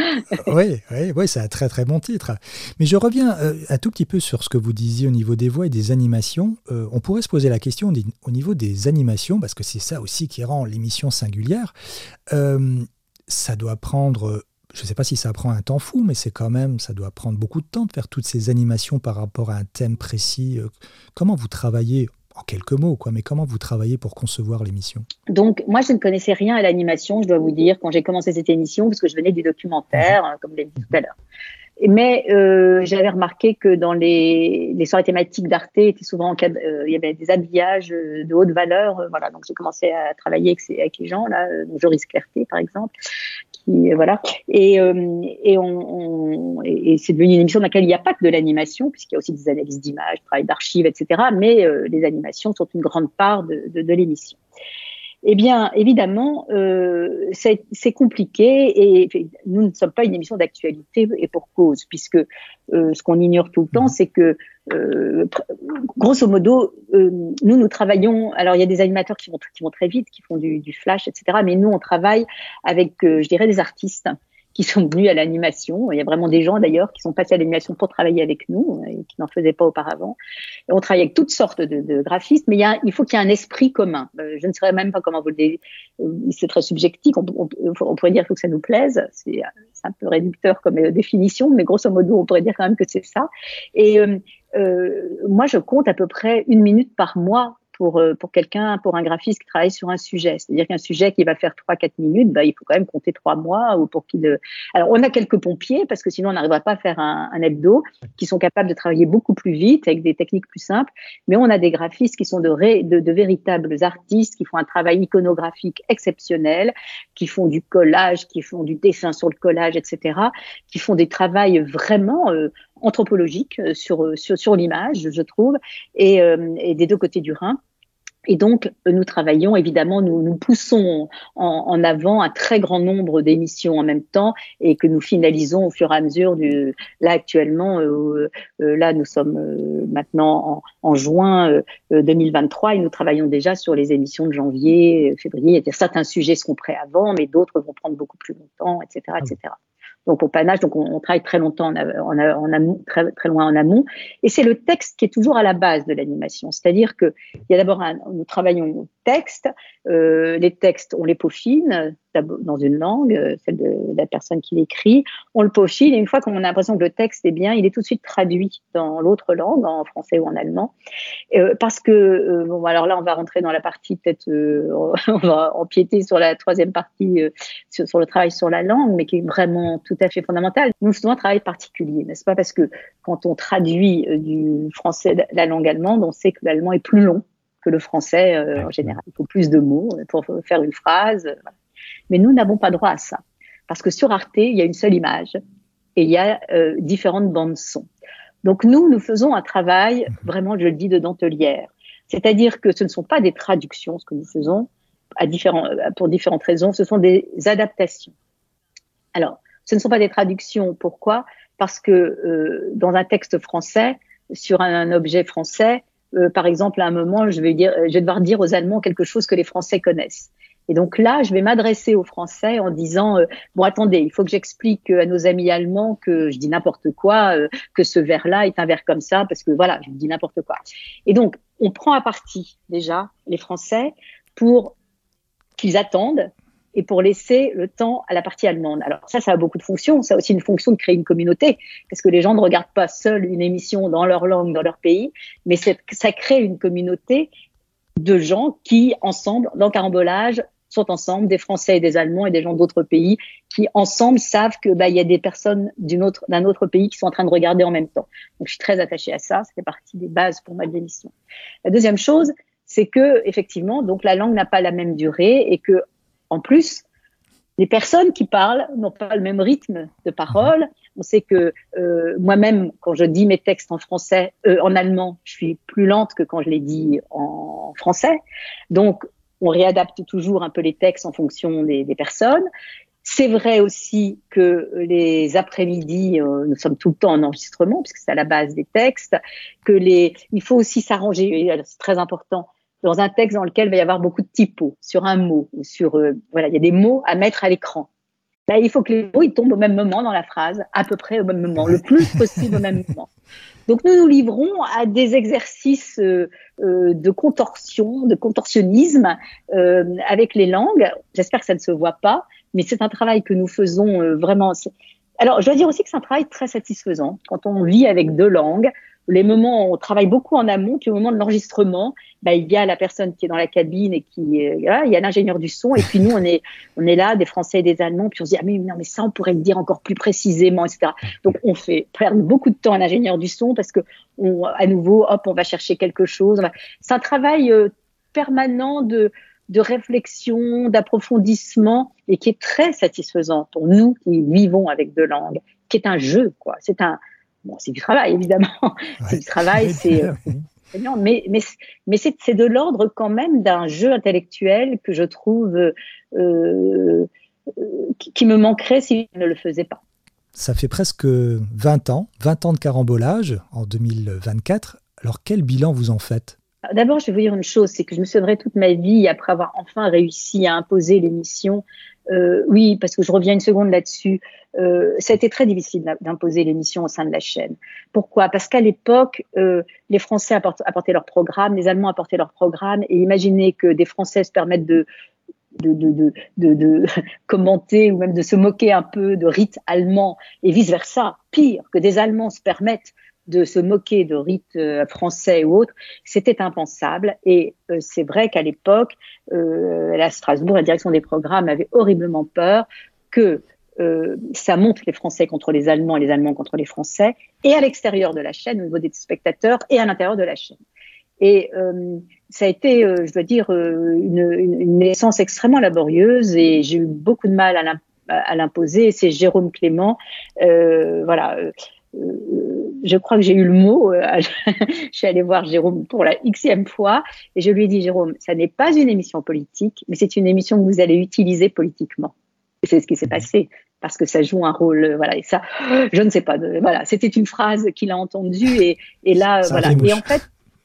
oui, oui, oui c'est un très très bon titre. Mais je reviens euh, un tout petit peu sur ce que vous disiez au niveau des voix et des animations. Euh, on pourrait se poser la question au niveau des animations, parce que c'est ça aussi qui rend l'émission singulière. Euh, ça doit prendre je ne sais pas si ça prend un temps fou, mais c'est quand même, ça doit prendre beaucoup de temps de faire toutes ces animations par rapport à un thème précis. Comment vous travaillez en quelques mots, quoi, mais comment vous travaillez pour concevoir l'émission? Donc, moi, je ne connaissais rien à l'animation, je dois vous dire, quand j'ai commencé cette émission, parce que je venais du documentaire, mhm. comme je l'ai dit tout à l'heure. Mais euh, j'avais remarqué que dans les, les soirées thématiques d'Arte, était souvent euh, il y avait des habillages de haute valeur. Euh, voilà, donc j'ai commencé à travailler avec, ces, avec les gens là, euh, Joris Clerté par exemple, voilà. Et, euh, et, on, et c'est devenu une émission dans laquelle il n'y a pas que de l'animation, puisqu'il y a aussi des analyses d'images, travail d'archives, etc. Mais euh, les animations sont une grande part de, de, de l'émission. Eh bien, évidemment, euh, c'est compliqué et nous ne sommes pas une émission d'actualité et pour cause, puisque euh, ce qu'on ignore tout le temps, c'est que, euh, grosso modo, euh, nous, nous travaillons. Alors, il y a des animateurs qui vont, très vite, qui font du, du flash, etc. Mais nous, on travaille avec, je dirais, des artistes qui sont venus à l'animation. Il y a vraiment des gens d'ailleurs qui sont passés à l'animation pour travailler avec nous et qui n'en faisaient pas auparavant. On travaille avec toutes sortes de, graphistes, mais il, faut qu'il y ait un esprit commun. Euh, je ne saurais même pas comment vous le dire. Euh, c'est très subjectif. On, pourrait dire qu'il faut que ça nous plaise. C'est un peu réducteur comme euh, définition, mais grosso modo, on pourrait dire quand même que c'est ça. Et euh, moi, je compte à peu près une minute par mois pour, euh, pour quelqu'un, pour un graphiste qui travaille sur un sujet. C'est-à-dire qu'un sujet qui va faire 3-4 minutes, bah, il faut quand même compter 3 mois ou pour qu'il. Alors, on a quelques pompiers parce que sinon on n'arrivera pas à faire un, un, hebdo qui sont capables de travailler beaucoup plus vite avec des techniques plus simples. Mais on a des graphistes qui sont de, de, de véritables artistes qui font un travail iconographique exceptionnel, qui font du collage, qui font du dessin sur le collage, etc., qui font des travails vraiment euh, anthropologique euh, sur, euh, sur, sur l'image, je trouve, et, euh, et, des deux côtés du Rhin. Et donc, nous travaillons, évidemment, nous, nous poussons en, en, avant un très grand nombre d'émissions en même temps et que nous finalisons au fur et à mesure du, là, actuellement, euh, là, nous sommes maintenant en, en juin 2023 et nous travaillons déjà sur les émissions de janvier, février. Certains sujets seront prêts avant, mais d'autres vont prendre beaucoup plus longtemps, etc., etc donc au panache. Donc on, travaille très longtemps en, en, amont, très, très loin en amont. Et c'est le texte qui est toujours à la base de l'animation. C'est-à-dire que il y a d'abord nous travaillons Euh, les textes, on les peaufine dans une langue, euh, celle de, la personne qui l'écrit. On le peaufine et une fois qu'on a l'impression que le texte est bien, il est tout de suite traduit dans l'autre langue, en français ou en allemand. Euh, parce que, euh, bon, alors là, on va rentrer dans la partie, peut-être, euh, on va empiéter sur la troisième partie, sur, sur, le travail sur la langue, mais qui est vraiment tout à fait fondamental. Nous faisons un travail particulier, n'est-ce pas? Parce que quand on traduit du français la langue allemande, on sait que l'allemand est plus long que le français en général. Il faut plus de mots pour faire une phrase. Voilà. Mais nous n'avons pas droit à ça. Parce que sur Arte, il y a une seule image et il y a euh, différentes bandes son. Donc nous, nous faisons un travail, vraiment, je le dis, de dentelière. C'est-à-dire que ce ne sont pas des traductions, ce que nous faisons, à différents, euh, pour différentes raisons, ce sont des adaptations. Alors, ce ne sont pas des traductions. Pourquoi? Parce que euh, dans un texte français, sur un, un objet français, euh, par exemple, à un moment, je vais, dire, je vais devoir dire aux Allemands quelque chose que les Français connaissent. Et donc là, je vais m'adresser aux Français en disant euh, bon attendez, il faut que j'explique à nos amis allemands que je dis n'importe quoi, euh, que ce verre-là est un verre comme ça parce que voilà, je dis n'importe quoi. Et donc on prend à partie déjà les Français pour qu'ils attendent et pour laisser le temps à la partie allemande. Alors ça, ça a beaucoup de fonctions. Ça a aussi une fonction de créer une communauté, parce que les gens ne regardent pas seuls une émission dans leur langue, dans leur pays, mais ça crée une communauté de gens qui, ensemble, dans Carambolage, sont ensemble, des Français et des Allemands et des gens d'autres pays, qui ensemble savent que bah, y a des personnes d'un autre, autre pays qui sont en train de regarder en même temps. Donc je suis très attachée à ça, ça partie des bases pour ma démission. La deuxième chose, c'est que effectivement, donc la langue n'a pas la même durée et que en plus, les personnes qui parlent n'ont pas le même rythme de parole. On sait que euh, moi-même, quand je dis mes textes en français, euh, en allemand, je suis plus lente que quand je les dis en français. Donc, on réadapte toujours un peu les textes en fonction des, personnes. C'est vrai aussi que les après-midi, euh, nous sommes tout le temps en enregistrement puisque c'est à la base des textes. Que les, il faut aussi s'arranger. C'est très important dans un texte dans lequel il va y avoir beaucoup de typos sur un mot ou sur euh, voilà, il y a des mots à mettre à l'écran. Là, il faut que les mots ils tombent au même moment dans la phrase, à peu près au même moment, le plus possible au même moment. Donc nous nous livrons à des exercices euh, euh de contorsion, de contorsionnisme euh, avec les langues. J'espère que ça ne se voit pas, mais c'est un travail que nous faisons euh, vraiment. Alors je dois dire aussi que c'est un travail très satisfaisant quand on vit avec deux langues les moments, on travaille beaucoup en amont, puis au moment de l'enregistrement, bah, il y a la personne qui est dans la cabine et qui, il y a l'ingénieur du son, et puis nous, on est, on est là, des Français et des Allemands, puis on se dit, ah mais non, mais ça, on pourrait le dire encore plus précisément, etc. Donc, on fait perdre beaucoup de temps à l'ingénieur du son parce que, on, à nouveau, hop, on va chercher quelque chose. C'est un travail euh, permanent de, de réflexion, d'approfondissement, et qui est très satisfaisant pour nous qui vivons avec deux langues, qui est un jeu, quoi. C'est un, Bon, c'est du travail, évidemment. c'est du travail, c'est. Euh, mais, mais, mais c'est de l'ordre quand même d'un jeu intellectuel que je trouve euh, euh, qui, me manquerait si je ne le faisais pas. Ça fait presque 20 ans, 20 ans de carambolage en 2024. Alors quel bilan vous en faites? D'abord, je vais vous dire une chose, c'est que je me souviendrai toute ma vie après avoir enfin réussi à imposer l'émission euh, oui, parce que je reviens une seconde là-dessus. Euh, ça a été très difficile d'imposer l'émission au sein de la chaîne. Pourquoi? Parce qu'à l'époque, euh, les Français apportaient leur programme, les Allemands apportaient leur programme, et imaginez que des Français se permettent de, de, commenter ou même de se moquer un peu de rites allemands et vice-versa. Pire, que des Allemands se permettent de se moquer de rites euh, français ou autres, c'était impensable. Et euh, c'est vrai qu'à l'époque, euh, à Strasbourg, la direction des programmes avait horriblement peur que euh, ça monte les Français contre les Allemands et les Allemands contre les Français, et à l'extérieur de la chaîne, au niveau des spectateurs, et à l'intérieur de la chaîne. Et euh, ça a été, je dois dire, une, une, naissance extrêmement laborieuse, et j'ai eu beaucoup de mal à l'imposer. C'est Jérôme Clément, voilà je crois que j'ai eu le mot. Euh, je suis allée voir Jérôme pour la xème fois et je lui ai dit, Jérôme, ça n'est pas une émission politique, mais c'est une émission que vous allez utiliser politiquement. Et c'est ce qui s'est passé parce que ça joue un rôle. Euh, voilà, et ça, je ne sais pas. voilà, c'était une phrase qu'il a entendue et, et là, voilà. Et en fait,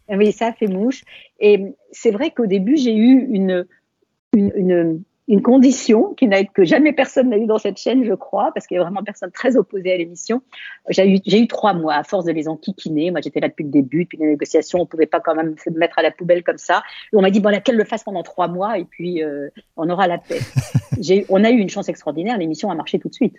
oui, ça a fait mouche. Et c'est vrai qu'au début, j'ai eu une, une, une une condition qui n'a que jamais personne n'a eu dans cette chaîne, je crois, parce qu'il y a vraiment personne très opposé à l'émission. J'ai eu, j'ai eu trois mois à force de les enquiquiner. Moi, j'étais là depuis le début, depuis les négociations. On pouvait pas quand même se mettre à la poubelle comme ça. Et on m'a dit, bon, qu'elle le fasse pendant trois mois et puis euh, on aura la paix. J'ai, on a eu une chance extraordinaire. L'émission a marché tout de suite.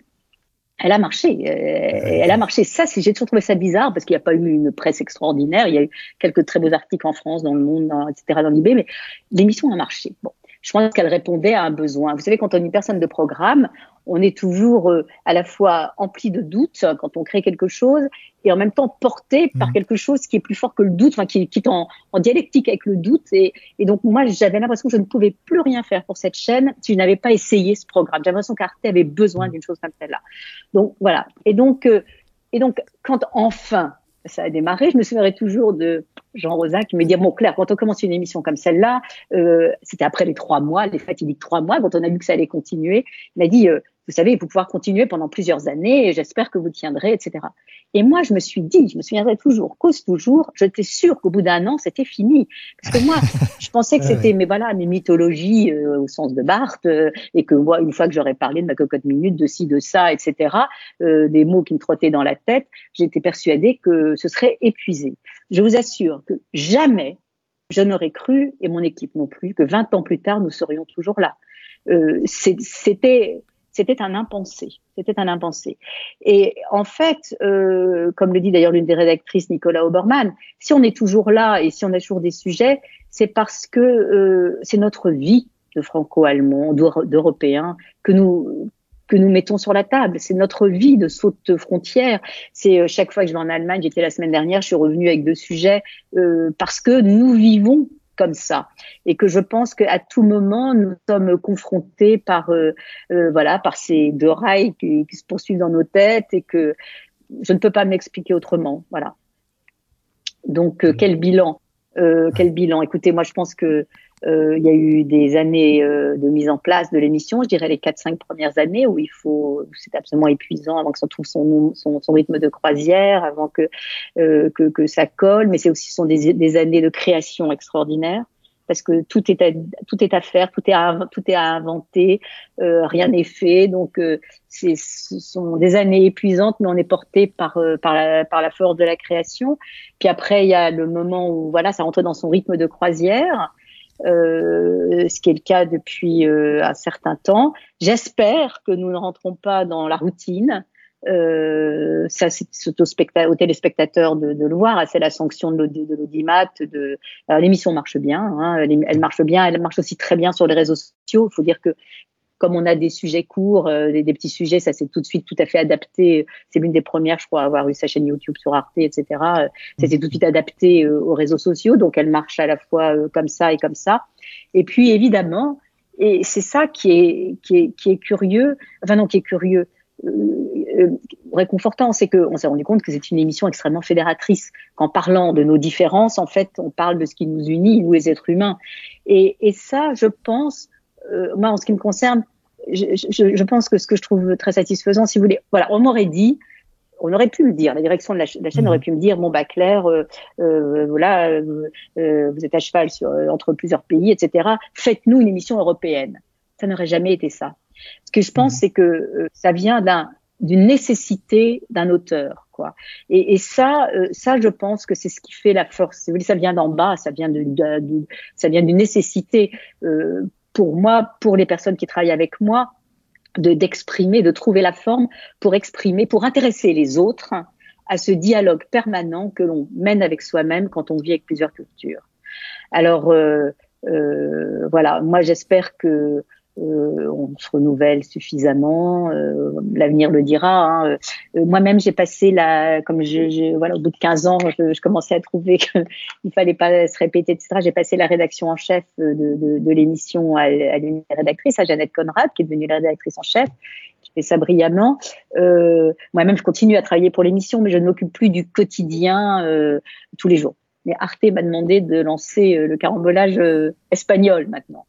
Elle a marché. Euh, elle a marché. Ça, j'ai toujours trouvé ça bizarre parce qu'il n'y a pas eu une presse extraordinaire. Il y a eu quelques très beaux articles en France, dans le Monde, dans, etc., dans l'IB, mais l'émission a marché. Bon je pense qu'elle répondait à un besoin. Vous savez, quand on est une personne de programme, on est toujours euh, à la fois empli de doutes quand on crée quelque chose et en même temps porté par mmh. quelque chose qui est plus fort que le doute, enfin qui, qui est en, en, dialectique avec le doute. Et, et donc moi, j'avais l'impression que je ne pouvais plus rien faire pour cette chaîne si je n'avais pas essayé ce programme. J'avais l'impression qu'Arte avait besoin mmh. d'une chose comme celle-là. Donc voilà. Et donc, euh, et donc quand enfin ça a démarré, je me souviendrai toujours de Jean Rosa qui me dit bon Claire, quand on commence une émission comme celle-là, euh, c'était après les trois mois, les fatidiques trois mois, quand on a vu que ça allait continuer, il m'a dit euh, vous savez, faut pouvoir continuer pendant plusieurs années, et j'espère que vous tiendrez, etc. Et moi, je me suis dit, je me souviendrai toujours, cause toujours, j'étais sûre qu'au bout d'un an, c'était fini. Parce que moi, je pensais que c'était, mais voilà, mes mythologies euh, au sens de Barthes, euh, et que moi, une fois que j'aurais parlé de ma cocotte minute, de ci, de ça, etc., euh, des mots qui me trottaient dans la tête, j'étais persuadée que ce serait épuisé. Je vous assure que jamais, je n'aurais cru, et mon équipe non plus, que 20 ans plus tard, nous serions toujours là. Euh, c'était c'était un impensé. C'était un impensé. Et en fait, euh, comme le dit d'ailleurs l'une des rédactrices, Nicolas Obermann, si on est toujours là et si on a toujours des sujets, c'est parce que euh, c'est notre vie de franco-allemand, d'européens, que nous que nous mettons sur la table. C'est notre vie de saute frontière. C'est euh, chaque fois que je vais en Allemagne, j'étais la semaine dernière, je suis revenue avec deux sujets parce que nous vivons comme ça et que je pense qu'à tout moment nous sommes confrontés par euh, euh, voilà par ces deux rails qui, qui, se poursuivent dans nos têtes et que je ne peux pas m'expliquer autrement. Voilà. Donc mmh. quel bilan Quel bilan Écoutez, moi je pense que euh, il y a eu des années euh, de mise en place de l'émission, je dirais les 4-5 premières années où il faut, c'est absolument épuisant avant que ça trouve son, son, son, rythme de croisière, avant que, euh, que, que, ça colle, mais c'est aussi sont des, des, années de création extraordinaire parce que tout est à, tout est à faire, tout est à, tout est à inventer, euh, rien n'est fait. Donc, euh, ce sont des années épuisantes, mais on est porté par, par, la, par la force de la création. Puis après, il y a le moment où voilà, ça rentre dans son rythme de croisière. Euh, ce qui est le cas depuis euh, un certain temps. J'espère que nous ne rentrons pas dans la routine. Euh, ça, c'est au, téléspectateur de, de, le voir. C'est la sanction de l'audimat. L'émission marche bien. Hein, elle, marche bien. Elle marche aussi très bien sur les réseaux sociaux. Il faut dire que comme on a des sujets courts, euh, des, petits sujets, ça c'est tout de suite tout à fait adapté. C'est l'une des premières, je crois, à avoir eu sa chaîne YouTube sur Arte, etc. Euh, ça s'est tout de suite adapté euh, aux réseaux sociaux, donc elle marche à la fois comme ça et comme ça. Et puis évidemment, et c'est ça qui est, qui est, qui est curieux, enfin non, qui est curieux, réconfortant, c'est qu'on s'est rendu compte que c'est une émission extrêmement fédératrice. Qu'en parlant de nos différences, en fait, on parle de ce qui nous unit, nous les êtres humains. Et, et ça, je pense, euh, moi, en ce qui me concerne, je, je, je, pense que ce que je trouve très satisfaisant, si vous voulez, voilà, on m'aurait dit, on aurait pu me dire, la direction de la, la chaîne mmh. aurait pu me dire, bon bah Claire, euh, euh, voilà, euh, euh, vous êtes à cheval sur, entre plusieurs pays, etc. Faites-nous une émission européenne. Ça n'aurait jamais été ça. Ce que je pense, mmh. c'est que ça vient d'un d'une nécessité d'un auteur, quoi. Et, et ça, ça, je pense que c'est ce qui fait la force. Si vous voulez, ça vient d'en bas, ça vient de, de, de ça vient d'une nécessité. Pour moi, pour les personnes qui travaillent avec moi, de d'exprimer, de trouver la forme pour exprimer, pour intéresser les autres à ce dialogue permanent que l'on mène avec soi-même quand on vit avec plusieurs cultures. Alors euh, euh, voilà, moi j'espère que euh, on se renouvelle suffisamment. Euh, l'avenir le dira. Hein. Euh, moi-même, j'ai passé la, comme je, voilà, au bout de 15 ans, je, je commençais à trouver qu'il fallait pas se répéter, etc. J'ai passé la rédaction en chef de, de, de l'émission à, à l'une rédactrice, à Jeannette Conrad, qui est devenue la rédactrice en chef qui fait ça brillamment. Euh, Moi-même, je continue à travailler pour l'émission, mais je ne m'occupe plus du quotidien euh, tous les jours. Mais Arte m'a demandé de lancer le carambolage espagnol maintenant.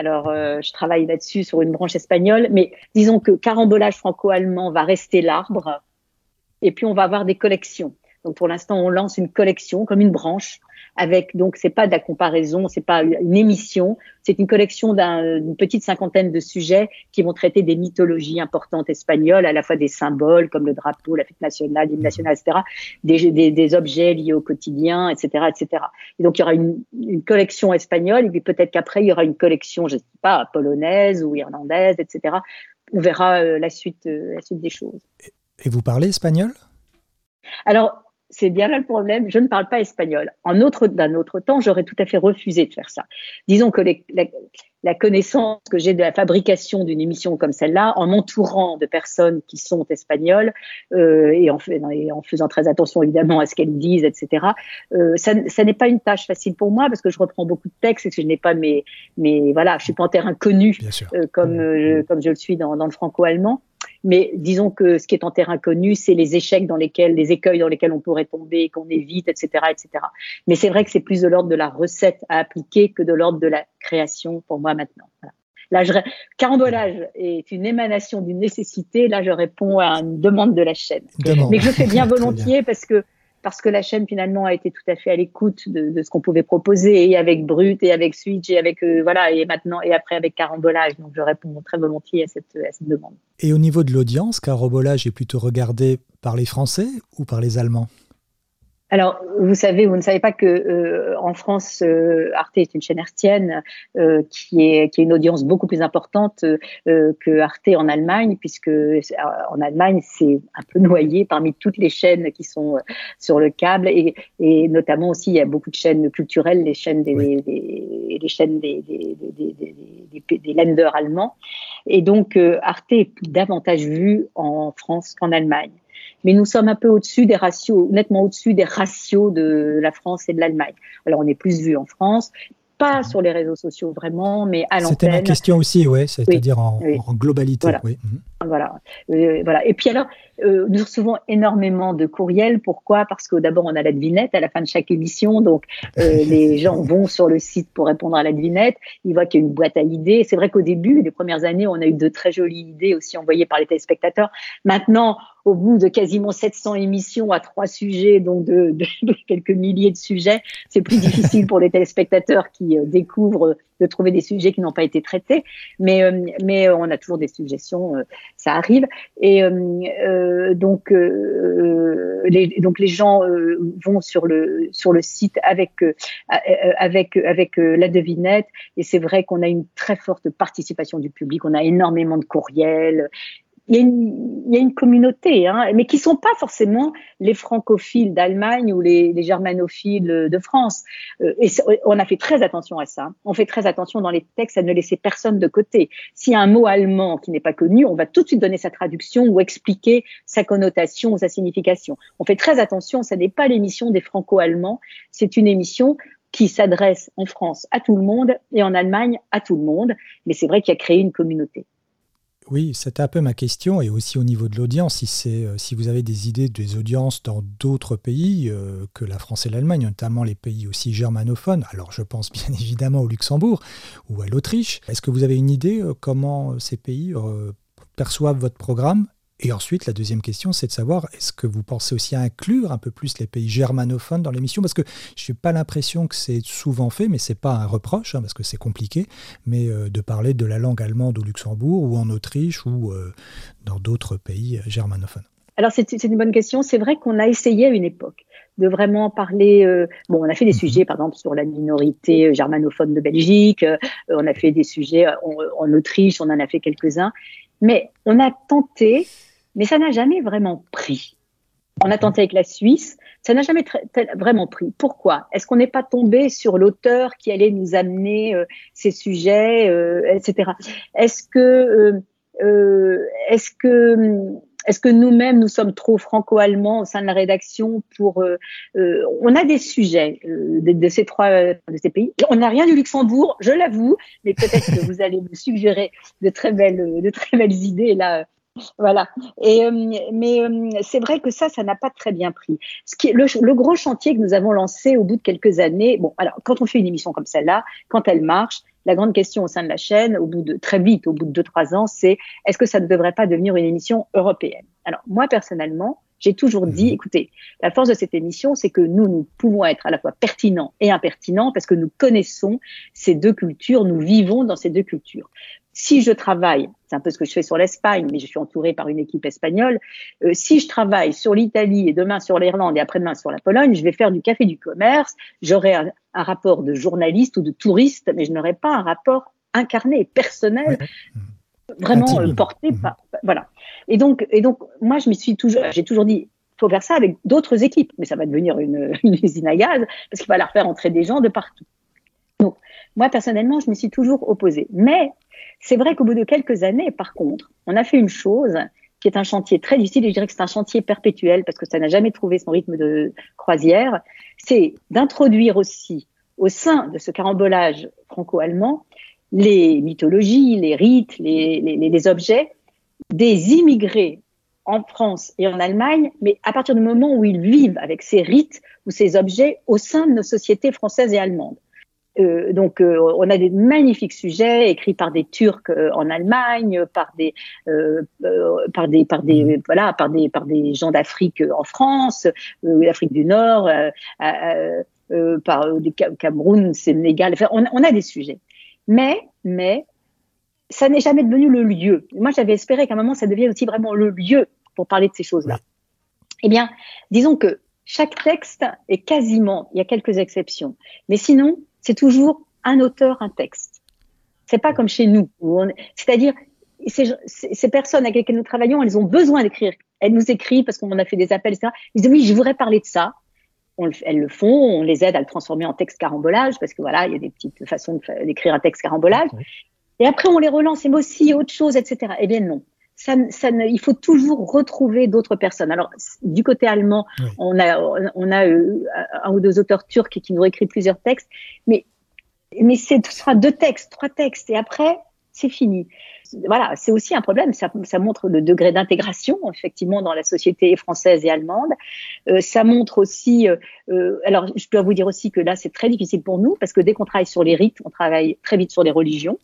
Alors, euh, je travaille là-dessus sur une branche espagnole, mais disons que carambolage franco-allemand va rester l'arbre, et puis on va avoir des collections. Donc, pour l'instant, on lance une collection comme une branche avec donc c'est pas de la comparaison, c'est pas une émission, c'est une collection d'une petite cinquantaine de sujets qui vont traiter des mythologies importantes espagnoles, à la fois des symboles comme le drapeau, la fête nationale, l'hymne national, etc., des, des, des, objets liés au quotidien, etc., etc. Et donc il y aura une, une collection espagnole et puis peut-être qu'après il y aura une collection, je sais pas, polonaise ou irlandaise, etc. On verra euh, la suite, euh, la suite des choses. Et vous parlez espagnol? Alors, c'est bien là le problème. Je ne parle pas espagnol. En autre, d'un autre temps, j'aurais tout à fait refusé de faire ça. Disons que les, la, la, connaissance que j'ai de la fabrication d'une émission comme celle-là, en m'entourant de personnes qui sont espagnoles euh, et, en, et, en, faisant très attention évidemment à ce qu'elles disent, etc. Euh, ça, ça n'est pas une tâche facile pour moi parce que je reprends beaucoup de textes et que je n'ai pas mes, mes voilà, je suis pas en terrain connu euh, comme euh, comme je le suis dans, dans le franco-allemand. Mais disons que ce qui est en terrain connu, c'est les échecs dans lesquels, les écueils dans lesquels on pourrait tomber, qu'on évite, etc., etc. Mais c'est vrai que c'est plus de l'ordre de la recette à appliquer que de l'ordre de la création pour moi maintenant. Voilà. Là, je, carambolage est une émanation d'une nécessité. Là, je réponds à une demande de la chaîne. Demande. Mais que je fais bien volontiers parce que parce que la chaîne finalement a été tout à fait à l'écoute de, ce qu'on pouvait proposer et avec Brut et avec Switch et avec euh, voilà et maintenant et après avec Carambolage donc je réponds très volontiers à cette, à cette demande. Et au niveau de l'audience, Carambolage est plutôt regardé par les Français ou par les Allemands? Alors, vous savez, vous ne savez pas que euh, en France, euh, Arte est une chaîne hertzienne euh, qui est qui a une audience beaucoup plus importante que Arte en Allemagne, puisque en Allemagne c'est un peu noyé parmi toutes les chaînes qui sont sur le câble. Et, et, notamment aussi il y a beaucoup de chaînes culturelles, les chaînes des, des, les chaînes des des, des, des, lenders allemands, et donc Arte est davantage vu en France qu'en Allemagne mais nous sommes un peu au-dessus des ratios, nettement au-dessus des ratios de la France et de l'Allemagne. Alors on est plus vu en France, pas sur les réseaux sociaux vraiment, mais à l'antenne. C'était ma question aussi, ouais, c'est-à-dire en, globalité. Voilà. Oui. Mhm. Voilà. Euh, voilà. Et puis alors, euh, nous recevons énormément de courriels. Pourquoi? Parce que d'abord, on a la devinette à la fin de chaque émission. Donc, euh, les gens vont sur le site pour répondre à la devinette. Ils voient qu'il y a une boîte à idées. C'est vrai qu'au début, les premières années, on a eu de très jolies idées aussi envoyées par les téléspectateurs. Maintenant, au bout de quasiment 700 émissions à trois sujets, donc de, de quelques milliers de sujets, c'est plus difficile pour les téléspectateurs qui euh, découvrent de trouver des sujets qui n'ont pas été traités. Mais, euh, mais on a toujours des suggestions, euh, ça arrive. Et donc, les, donc les gens vont sur le sur le site avec avec avec la devinette. Et c'est vrai qu'on a une très forte participation du public. On a énormément de courriels il y, a une, y a une communauté, hein, mais qui sont pas forcément les francophiles d'Allemagne ou les, les, germanophiles de France. Euh, et on a fait très attention à ça. On fait très attention dans les textes à ne laisser personne de côté. S'il y a un mot allemand qui n'est pas connu, on va tout de suite donner sa traduction ou expliquer sa connotation ou sa signification. On fait très attention. Ça n'est pas l'émission des franco-allemands. C'est une émission qui s'adresse en France à tout le monde et en Allemagne à tout le monde. Mais c'est vrai qu'il a créé une communauté. Oui, c'était un peu ma question, et aussi au niveau de l'audience, si, c'est, euh, si vous avez des idées des audiences dans d'autres pays euh, que la France et l'Allemagne, notamment les pays aussi germanophones, alors je pense bien évidemment au Luxembourg ou à l'Autriche, est-ce que vous avez une idée euh, comment ces pays perçoivent votre programme? Et ensuite, la deuxième question, c'est de savoir, est-ce que vous pensez aussi à inclure un peu plus les pays germanophones dans l'émission? Parce que je n'ai pas l'impression que c'est souvent fait, mais ce n'est pas un reproche, hein, parce que c'est compliqué, mais euh, de parler de la langue allemande au Luxembourg ou en Autriche ou euh, dans d'autres pays euh, germanophones. Alors c'est une bonne question. C'est vrai qu'on a essayé à une époque de vraiment parler. bon, on a fait des mhm. sujets, par exemple, sur la minorité germanophone de Belgique. on a fait des sujets en Autriche. On en a fait quelques-uns. Mais on a tenté mais ça n'a jamais vraiment pris. On a tenté avec la Suisse, ça n'a jamais vraiment pris. Pourquoi? Est-ce qu'on n'est pas tombé sur l'auteur qui allait nous amener euh, ces sujets, euh, etc. Est-ce que, euh, est-ce que, est-ce que nous-mêmes nous sommes trop franco-allemands au sein de la rédaction pour On a des sujets de, ces trois de ces pays. On n'a rien du Luxembourg, je l'avoue, mais peut-être que vous allez me suggérer de très belles, de très belles idées là voilà. Et euh, mais euh, c'est vrai que ça, ça n'a pas très bien pris. Ce qui est le, le, gros chantier que nous avons lancé au bout de quelques années. Bon, alors quand on fait une émission comme celle-là, quand elle marche, la grande question au sein de la chaîne, au bout de très vite, au bout de deux trois ans, c'est est-ce que ça ne devrait pas devenir une émission européenne? Alors moi personnellement, j'ai toujours dit, mhm. écoutez, la force de cette émission, c'est que nous, nous pouvons être à la fois pertinents et impertinents parce que nous connaissons ces deux cultures, nous vivons dans ces deux cultures. Si je travaille, c'est un peu ce que je fais sur l'Espagne, mais je suis entourée par une équipe espagnole, euh, si je travaille sur l'Italie et demain sur l'Irlande et après-demain sur la Pologne, je vais faire du café du commerce, j'aurai un, rapport de journaliste ou de touriste, mais je n'aurai pas un rapport incarné, personnel, vraiment euh, porté mhm. par, voilà. Et donc, et donc, moi, je me suis toujours, j'ai toujours dit, faut faire ça avec d'autres équipes, mais ça va devenir une, une usine à gaz parce qu'il va leur faire entrer des gens de partout. Donc, moi, personnellement, je me suis toujours opposée. Mais c'est vrai qu'au bout de quelques années, par contre, on a fait une chose qui est un chantier très difficile, et je dirais que c'est un chantier perpétuel parce que ça n'a jamais trouvé son rythme de croisière, c'est d'introduire aussi au sein de ce carambolage franco-allemand les mythologies, les rites, les, les objets des immigrés en France et en Allemagne, mais à partir du moment où ils vivent avec ces rites ou ces objets au sein de nos sociétés françaises et allemandes. Euh, donc, euh, on a des magnifiques sujets écrits par des Turcs euh, en Allemagne, par des, par des, par des, mmh. voilà, par des, par des gens d'Afrique en France, l'Afrique du Nord, par des Cameroun, Sénégal. Enfin, on, on a des sujets. Mais, mais, ça n'est jamais devenu le lieu. Moi, j'avais espéré qu'à un moment, ça devienne aussi vraiment le lieu pour parler de ces choses-là. Eh bien, disons que chaque texte est quasiment, il y a quelques exceptions, mais sinon, c'est toujours un auteur, un texte. C'est pas comme chez nous, c'est-à-dire ces, ces, personnes avec lesquelles nous travaillons, elles ont besoin d'écrire. Elles nous écrivent parce qu'on a fait des appels, etc. Ils disent oui, je voudrais parler de ça. On, elles le font, on les aide à le transformer en texte carambolage parce que voilà, il y a des petites façons d'écrire un texte carambolage. Et après, on les relance, et moi aussi, autre chose, etc. Eh bien non. Ça, ça il faut toujours retrouver d'autres personnes. Alors, du côté allemand, on a, on a euh, un ou deux auteurs turcs qui nous ont écrit plusieurs textes, mais, mais ce sera deux textes, trois textes, et après, c'est fini. Voilà, c'est aussi un problème. Ça, ça montre le degré d'intégration effectivement dans la société française et allemande. Euh, ça montre aussi. Euh, euh, alors, je dois vous dire aussi que là, c'est très difficile pour nous parce que dès qu'on travaille sur les rites, on travaille très vite sur les religions.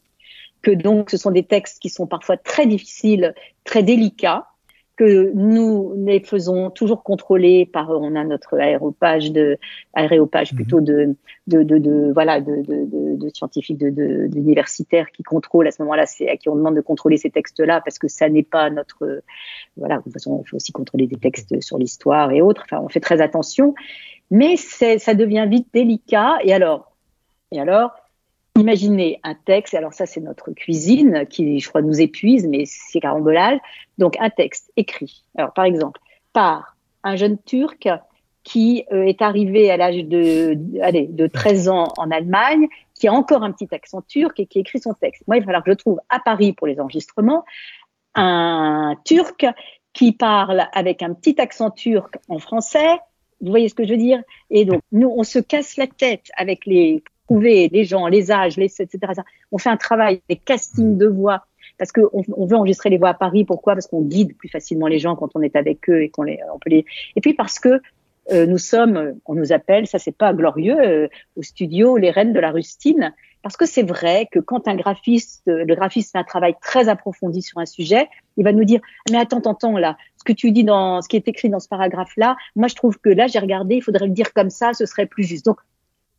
Que donc, ce sont des textes qui sont parfois très difficiles, très délicats que nous les faisons toujours contrôler par on a notre aéropage de aéropage mhm. plutôt de de, de, de voilà de, de, de scientifiques de d'universitaires qui contrôlent à ce moment-là c'est à qui on demande de contrôler ces textes-là parce que ça n'est pas notre voilà de toute façon on fait aussi contrôler des textes sur l'histoire et autres. Enfin on fait très attention. Mais c'est ça devient vite délicat. Et alors? Et alors Imaginez un texte, alors ça c'est notre cuisine qui je crois nous épuise, mais c'est carambolage. Donc un texte écrit, alors par exemple, par un jeune Turc qui euh, est arrivé à l'âge de, allez, de 13 ans en Allemagne, qui a encore un petit accent turc et qui écrit son texte. Moi, il va falloir que je trouve à Paris pour les enregistrements un Turc qui parle avec un petit accent turc en français. Vous voyez ce que je veux dire? Et donc, nous, on se casse la tête avec les trouver les gens, les âges, les etc. On fait un travail des castings de voix parce qu'on on veut enregistrer les voix à Paris. Pourquoi? Parce qu'on guide plus facilement les gens quand on est avec eux et qu'on les, on peut les. Et puis parce que euh, nous sommes, on nous appelle, ça c'est pas glorieux, euh, au studio les reines de la rustine, parce que c'est vrai que quand un graphiste, le graphiste fait un travail très approfondi sur un sujet, il va nous dire mais attends, attends là, ce que tu dis dans ce qui est écrit dans ce paragraphe là, moi je trouve que là j'ai regardé, il faudrait le dire comme ça, ce serait plus juste. Donc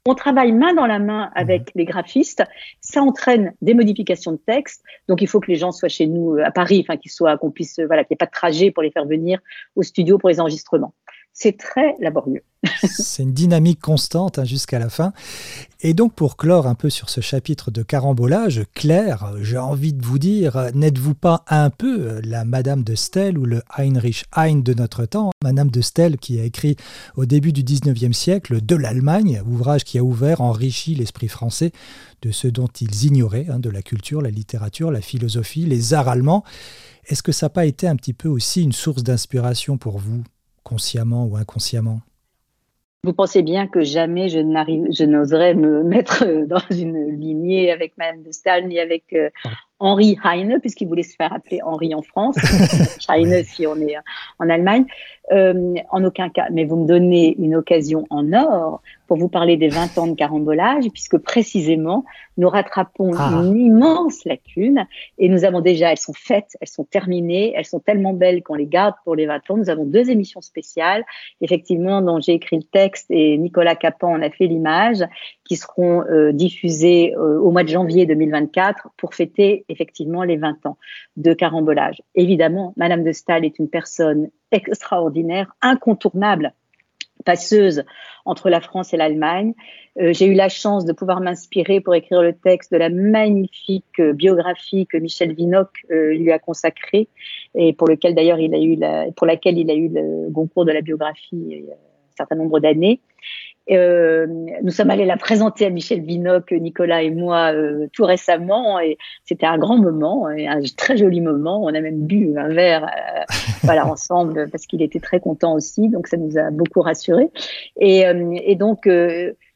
on travaille main dans la main avec mhm. les graphistes. Ça entraîne des modifications de texte. Donc, il faut que les gens soient chez nous euh, à Paris, enfin, qu'ils soient, qu'on puisse, voilà, qu'il n'y ait pas de trajet pour les faire venir au studio pour les enregistrements c'est très laborieux. c'est une dynamique constante hein, jusqu'à la fin. Et donc pour clore un peu sur ce chapitre de carambolage, Claire, j'ai envie de vous dire, n'êtes-vous pas un peu la Madame de Stel ou le Heinrich Heine de notre temps? Madame de Stel qui a écrit au début du 19e siècle De l'Allemagne, ouvrage qui a ouvert, enrichi l'esprit français de ce dont ils ignoraient, hein, de la culture, la littérature, la philosophie, les arts allemands. Est-ce que ça n'a pas été un petit peu aussi une source d'inspiration pour vous? Consciemment ou inconsciemment. Vous pensez bien que jamais je n'arrive, je n'oserais me mettre dans une lignée avec Madame de Stahl ni avec euh, Henri Heine, puisqu'il voulait se faire appeler Henri en France, Heine si on est en Allemagne. Euh, en aucun cas, mais vous me donnez une occasion en or pour vous parler des 20 ans de carambolage, puisque précisément, nous rattrapons ah. une immense lacune et nous avons déjà, elles sont faites, elles sont terminées, elles sont tellement belles qu'on les garde pour les 20 ans. Nous avons deux émissions spéciales, effectivement, dont j'ai écrit le texte et Nicolas Capan en a fait l'image, qui seront euh, diffusées euh, au mois de janvier 2024 pour fêter effectivement les 20 ans de carambolage. Évidemment, Madame de Stahl est une personne extraordinaire, incontournable passeuse entre la France et l'Allemagne. Euh, j'ai eu la chance de pouvoir m'inspirer pour écrire le texte de la magnifique euh, biographie que Michel Vinocq euh, lui a consacrée et pour lequel d'ailleurs il a eu pour laquelle il a eu le concours de la biographie il a un certain nombre d'années. Euh, nous sommes allés la présenter à Michel Binoc, Nicolas et moi, euh, tout récemment, et c'était un grand moment, et un très joli moment. On a même bu un verre, euh, voilà, ensemble, parce qu'il était très content aussi, donc ça nous a beaucoup rassurés. Et, et donc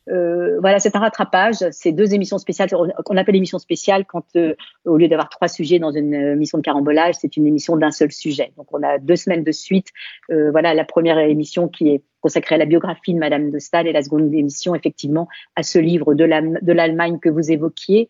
euh, voilà, c'est un rattrapage. C'est deux émissions spéciales qu'on appelle émission spéciale quand, euh, au lieu d'avoir trois sujets dans une émission de carambolage, c'est une émission d'un seul sujet. Donc, on a deux semaines de suite. Euh, voilà, la première émission qui est consacrée à la biographie de Madame de Stahl et la seconde émission, effectivement, à ce livre de l'Allemagne que vous évoquiez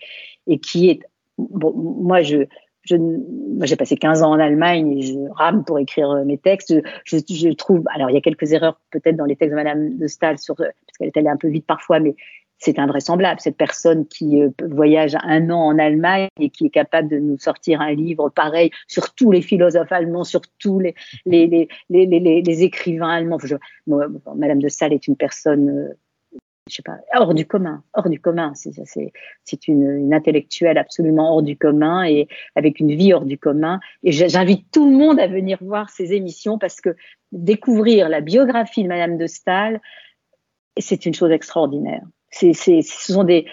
et qui est, bon, moi, je, j'ai passé 15 ans en Allemagne et je rame pour écrire euh, mes textes. Je, je, trouve, alors il y a quelques erreurs peut-être dans les textes de Madame de Stahl sur, parce qu'elle est allée un peu vite parfois, mais c'est invraisemblable. Cette personne qui euh, voyage un an en Allemagne et qui est capable de nous sortir un livre pareil sur tous les philosophes allemands, sur tous les, écrivains allemands. Madame de Staël est une personne, euh, je sais pas, hors du commun, hors du commun. C'est une, intellectuelle absolument hors du commun et avec une vie hors du commun. Et j'invite tout le monde à venir voir ces émissions parce que découvrir la biographie de Madame de Staël, c'est une chose extraordinaire. C'est, ce sont des,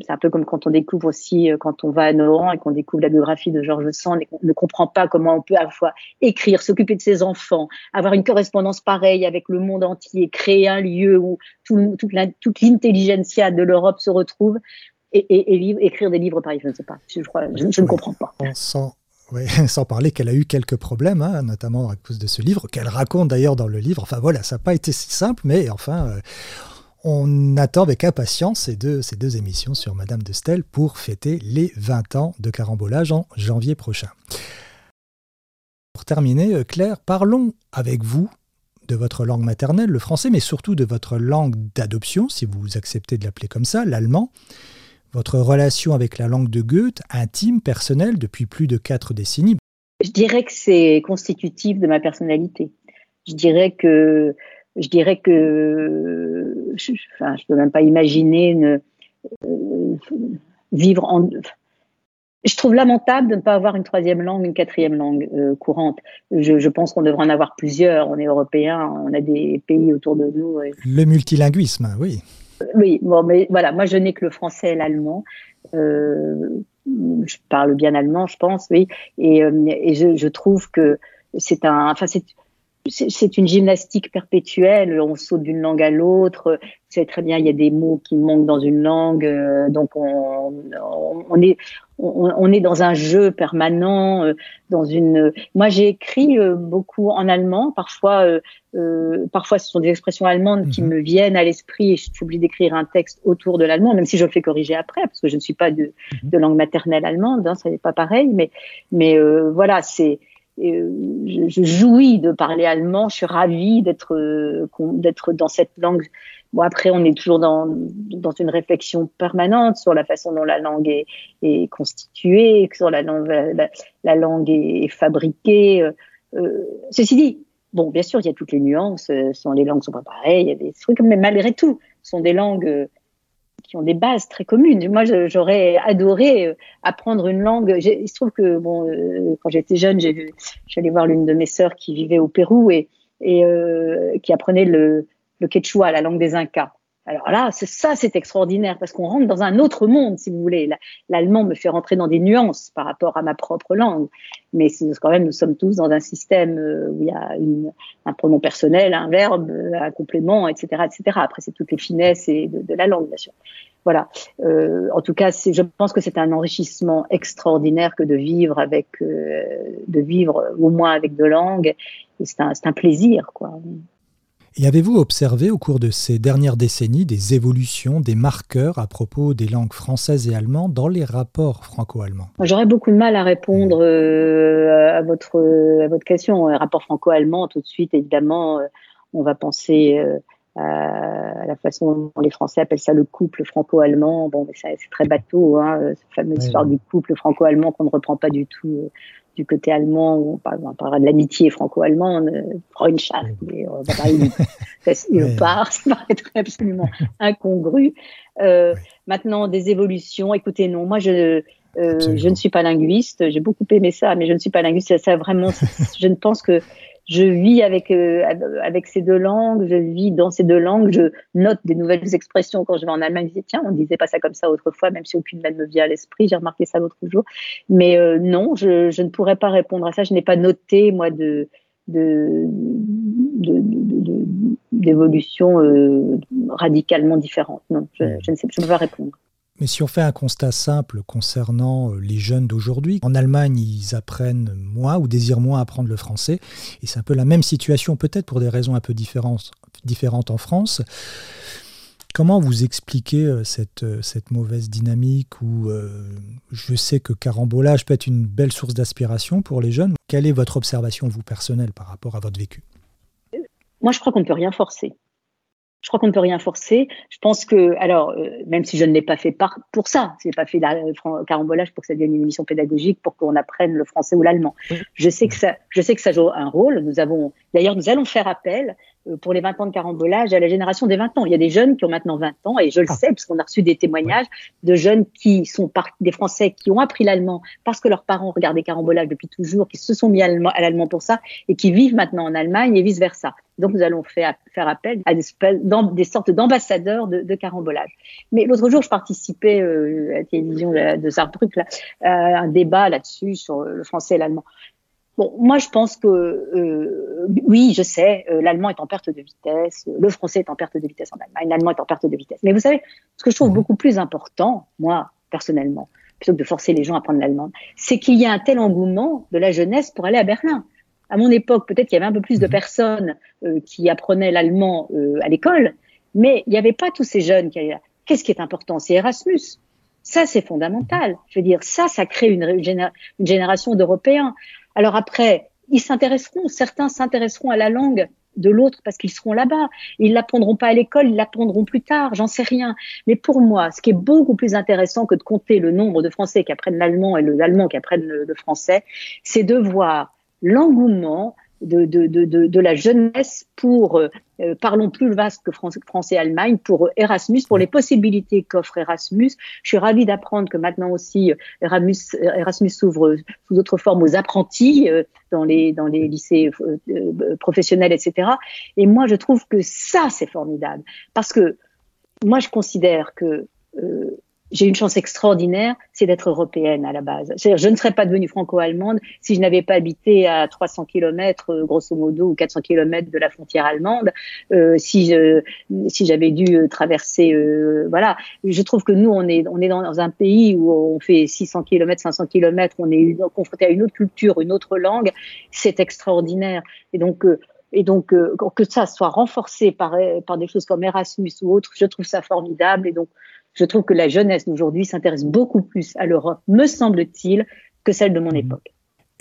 c'est un peu comme quand on découvre aussi, euh, quand on va à Nohant et qu'on découvre la biographie de Georges Sand et qu'on ne comprend pas comment on peut à la fois écrire, s'occuper de ses enfants, avoir une correspondance pareille avec le monde entier, créer un lieu où tout, toute, l'intelligentsia de l'Europe se retrouve et, et, écrire des livres pareils. Je ne sais pas, je, crois, je, ne comprends pas. Sans, parler qu'elle a eu quelques problèmes, hein, notamment à cause de ce livre, qu'elle raconte d'ailleurs dans le livre. Enfin voilà, ça n'a pas été si simple, mais enfin, euh, on attend avec impatience ces deux, ces deux émissions sur Madame de Stel pour fêter les 20 ans de carambolage en janvier prochain. Pour terminer, euh, Claire, parlons avec vous de votre langue maternelle, le français, mais surtout de votre langue d'adoption, si vous acceptez de l'appeler comme ça, l'allemand. Votre relation avec la langue de Goethe, intime, personnelle, depuis plus de quatre décennies. Je dirais que c'est constitutif de ma personnalité. Je dirais que je dirais que je, enfin, je peux même pas imaginer une, euh, vivre en. Je trouve lamentable de ne pas avoir une troisième langue, une quatrième langue euh, courante. Je, je, pense qu'on devrait en avoir plusieurs. On est européens, on a des pays autour de nous. Le multilinguisme, oui. Oui, bon, mais voilà, moi je n'ai que le français et l'allemand. Euh, je parle bien allemand, je pense, oui, et, euh, et je, je, trouve que c'est un, enfin c'est une gymnastique perpétuelle. On saute d'une langue à l'autre. C'est très bien. Il y a des mots qui manquent dans une langue, euh, donc on, on est on, on, est dans un jeu permanent. Euh, dans une. Moi, j'ai écrit euh, beaucoup en allemand. Parfois, euh, parfois, ce sont des expressions allemandes qui mhm. me viennent à l'esprit et j'oublie d'écrire un texte autour de l'allemand, même si je le fais corriger après, parce que je ne suis pas de, mhm. de langue maternelle allemande. Hein, ça n'est pas pareil, mais mais voilà, c'est euh, je, jouis de parler allemand, je suis ravie d'être euh, d'être dans cette langue. Bon après on est toujours dans dans une réflexion permanente sur la façon dont la langue est, est constituée, sur la langue la, langue est, fabriquée. Euh, ceci dit, bon bien sûr il y a toutes les nuances, sont les langues sont pas pareilles, il y a des trucs mais malgré tout, ce sont des langues qui ont des bases très communes. Moi, j'aurais adoré euh, apprendre une langue. Il se trouve que bon, euh, quand j'étais jeune, j'allais voir l'une de mes sœurs qui vivait au Pérou et, et euh, qui apprenait le, le quechua, la langue des Incas. Alors là, ça, c'est extraordinaire parce qu'on rentre dans un autre monde, si vous voulez. L'allemand me fait rentrer dans des nuances par rapport à ma propre langue, mais quand même, nous sommes tous dans un système euh, où il y a un pronom personnel, un verbe, un complément, etc., etc. Après, c'est toutes les finesses et de, de, la langue, bien sûr. Voilà. Euh, en tout cas, je pense que c'est un enrichissement extraordinaire que de vivre avec, euh, de vivre au moins avec deux langues. C'est un, un plaisir, quoi. Et avez-vous observé au cours de ces dernières décennies des évolutions, des marqueurs à propos des langues françaises et allemandes dans les rapports franco-allemands? J'aurais beaucoup de mal à répondre euh, à, votre, à votre question. Un rapport franco-allemand, tout de suite, évidemment, euh, on va penser euh, à la façon dont les Français appellent ça le couple franco-allemand. Bon, mais c'est très bateau, hein, cette fameuse histoire du couple franco-allemand qu'on ne reprend pas du tout du côté allemand, on parlera de l'amitié franco-allemande, Freundschaft, mais on va parler de part, ça paraîtrait absolument incongru. Euh, maintenant, des évolutions, écoutez, non, moi je, euh, je ne suis pas linguiste, j'ai beaucoup aimé ça, mais je ne suis pas linguiste, ça vraiment, je ne pense que je vis avec euh, avec ces deux langues, je vis dans ces deux langues, je note des nouvelles expressions quand je vais en Allemagne. Je dis tiens, on disait pas ça comme ça autrefois, même si aucune ne me vient à l'esprit. J'ai remarqué ça l'autre jour, mais euh, non, je, je, ne pourrais pas répondre à ça. Je n'ai pas noté moi de de d'évolution euh, radicalement différente. Non, je, je ne sais, je ne peux pas répondre. Mais si on fait un constat simple concernant euh, les jeunes d'aujourd'hui, en Allemagne, ils apprennent moins ou désirent moins apprendre le français. Et c'est un peu la même situation, peut-être pour des raisons un peu différentes, en France. Comment vous expliquez euh, cette, euh, cette mauvaise dynamique où je sais que carambolage peut être une belle source d'aspiration pour les jeunes Quelle est votre observation, vous, personnelle, par rapport à votre vécu? Moi, je crois qu'on ne peut rien forcer. Je crois qu'on ne peut rien forcer. Je pense que, alors, euh, même si je ne l'ai pas fait par, pour ça, je n'ai pas fait la, carambolage pour que ça devienne une émission pédagogique, pour qu'on apprenne le français ou l'allemand. Je sais que ça, je sais que ça joue un rôle. Nous avons, d'ailleurs, nous allons faire appel euh, pour les 20 ans de carambolage à la génération des 20 ans. Il y a des jeunes qui ont maintenant 20 ans, et je le ah. sais, parce qu'on a reçu des témoignages de jeunes qui sont des Français qui ont appris l'allemand parce que leurs parents regardaient carambolage depuis toujours, qui se sont mis à l'allemand pour ça, et qui vivent maintenant en Allemagne et vice versa. Donc nous allons faire, faire appel à des, des sortes d'ambassadeurs de, de, carambolage. Mais l'autre jour, je participais euh, à la télévision de Saarbrück là, à un débat là-dessus sur le français et l'allemand. Bon, moi, je pense que euh, oui, je sais, euh, l'allemand est en perte de vitesse, le français est en perte de vitesse en Allemagne, l'allemand est en perte de vitesse. Mais vous savez, ce que je trouve mhm. beaucoup plus important, moi, personnellement, plutôt que de forcer les gens à apprendre l'allemand, c'est qu'il y a un tel engouement de la jeunesse pour aller à Berlin. À mon époque, peut-être qu'il y avait un peu plus de mhm. personnes euh, qui apprenaient l'allemand à l'école, mais il n'y avait pas tous ces jeunes qui allaient là. Qu'est-ce qui est important? C'est Erasmus. Ça, c'est fondamental. Je veux dire, ça, ça crée une, une génération d'Européens. Alors après, ils s'intéresseront, certains s'intéresseront à la langue de l'autre parce qu'ils seront là-bas. Ils l'apprendront pas à l'école, ils l'apprendront plus tard, j'en sais rien. Mais pour moi, ce qui est beaucoup plus intéressant que de compter le nombre de Français qui apprennent l'allemand et l'allemand qui apprennent le français, c'est de voir l'engouement de, de, de, de, la jeunesse pour, euh, euh, parlons plus vaste que France, et Allemagne, pour Erasmus, pour les possibilités qu'offre Erasmus. Je suis ravie d'apprendre que maintenant aussi Erasmus, Erasmus s'ouvre sous d'autres formes aux apprentis euh, dans, les, dans les lycées professionnels, etc. Et moi, je trouve que ça, c'est formidable. Parce que moi, je considère que j'ai une chance extraordinaire, c'est d'être européenne à la base. C'est-à-dire, je ne serais pas devenue franco-allemande si je n'avais pas habité à 300 km, euh, grosso modo, ou 400 km de la frontière allemande, euh, si je, si j'avais dû euh, traverser, euh, voilà. Je trouve que nous, on est, on est dans un pays où on fait 600 km, 500 km, on est confronté à une autre culture, une autre langue, c'est extraordinaire. Et donc, euh, et donc, que ça soit renforcé par, par des choses comme Erasmus ou autre, je trouve ça formidable. Et donc, je trouve que la jeunesse d'aujourd'hui s'intéresse beaucoup plus à l'Europe, me semble-t-il, que celle de mon mhm. époque.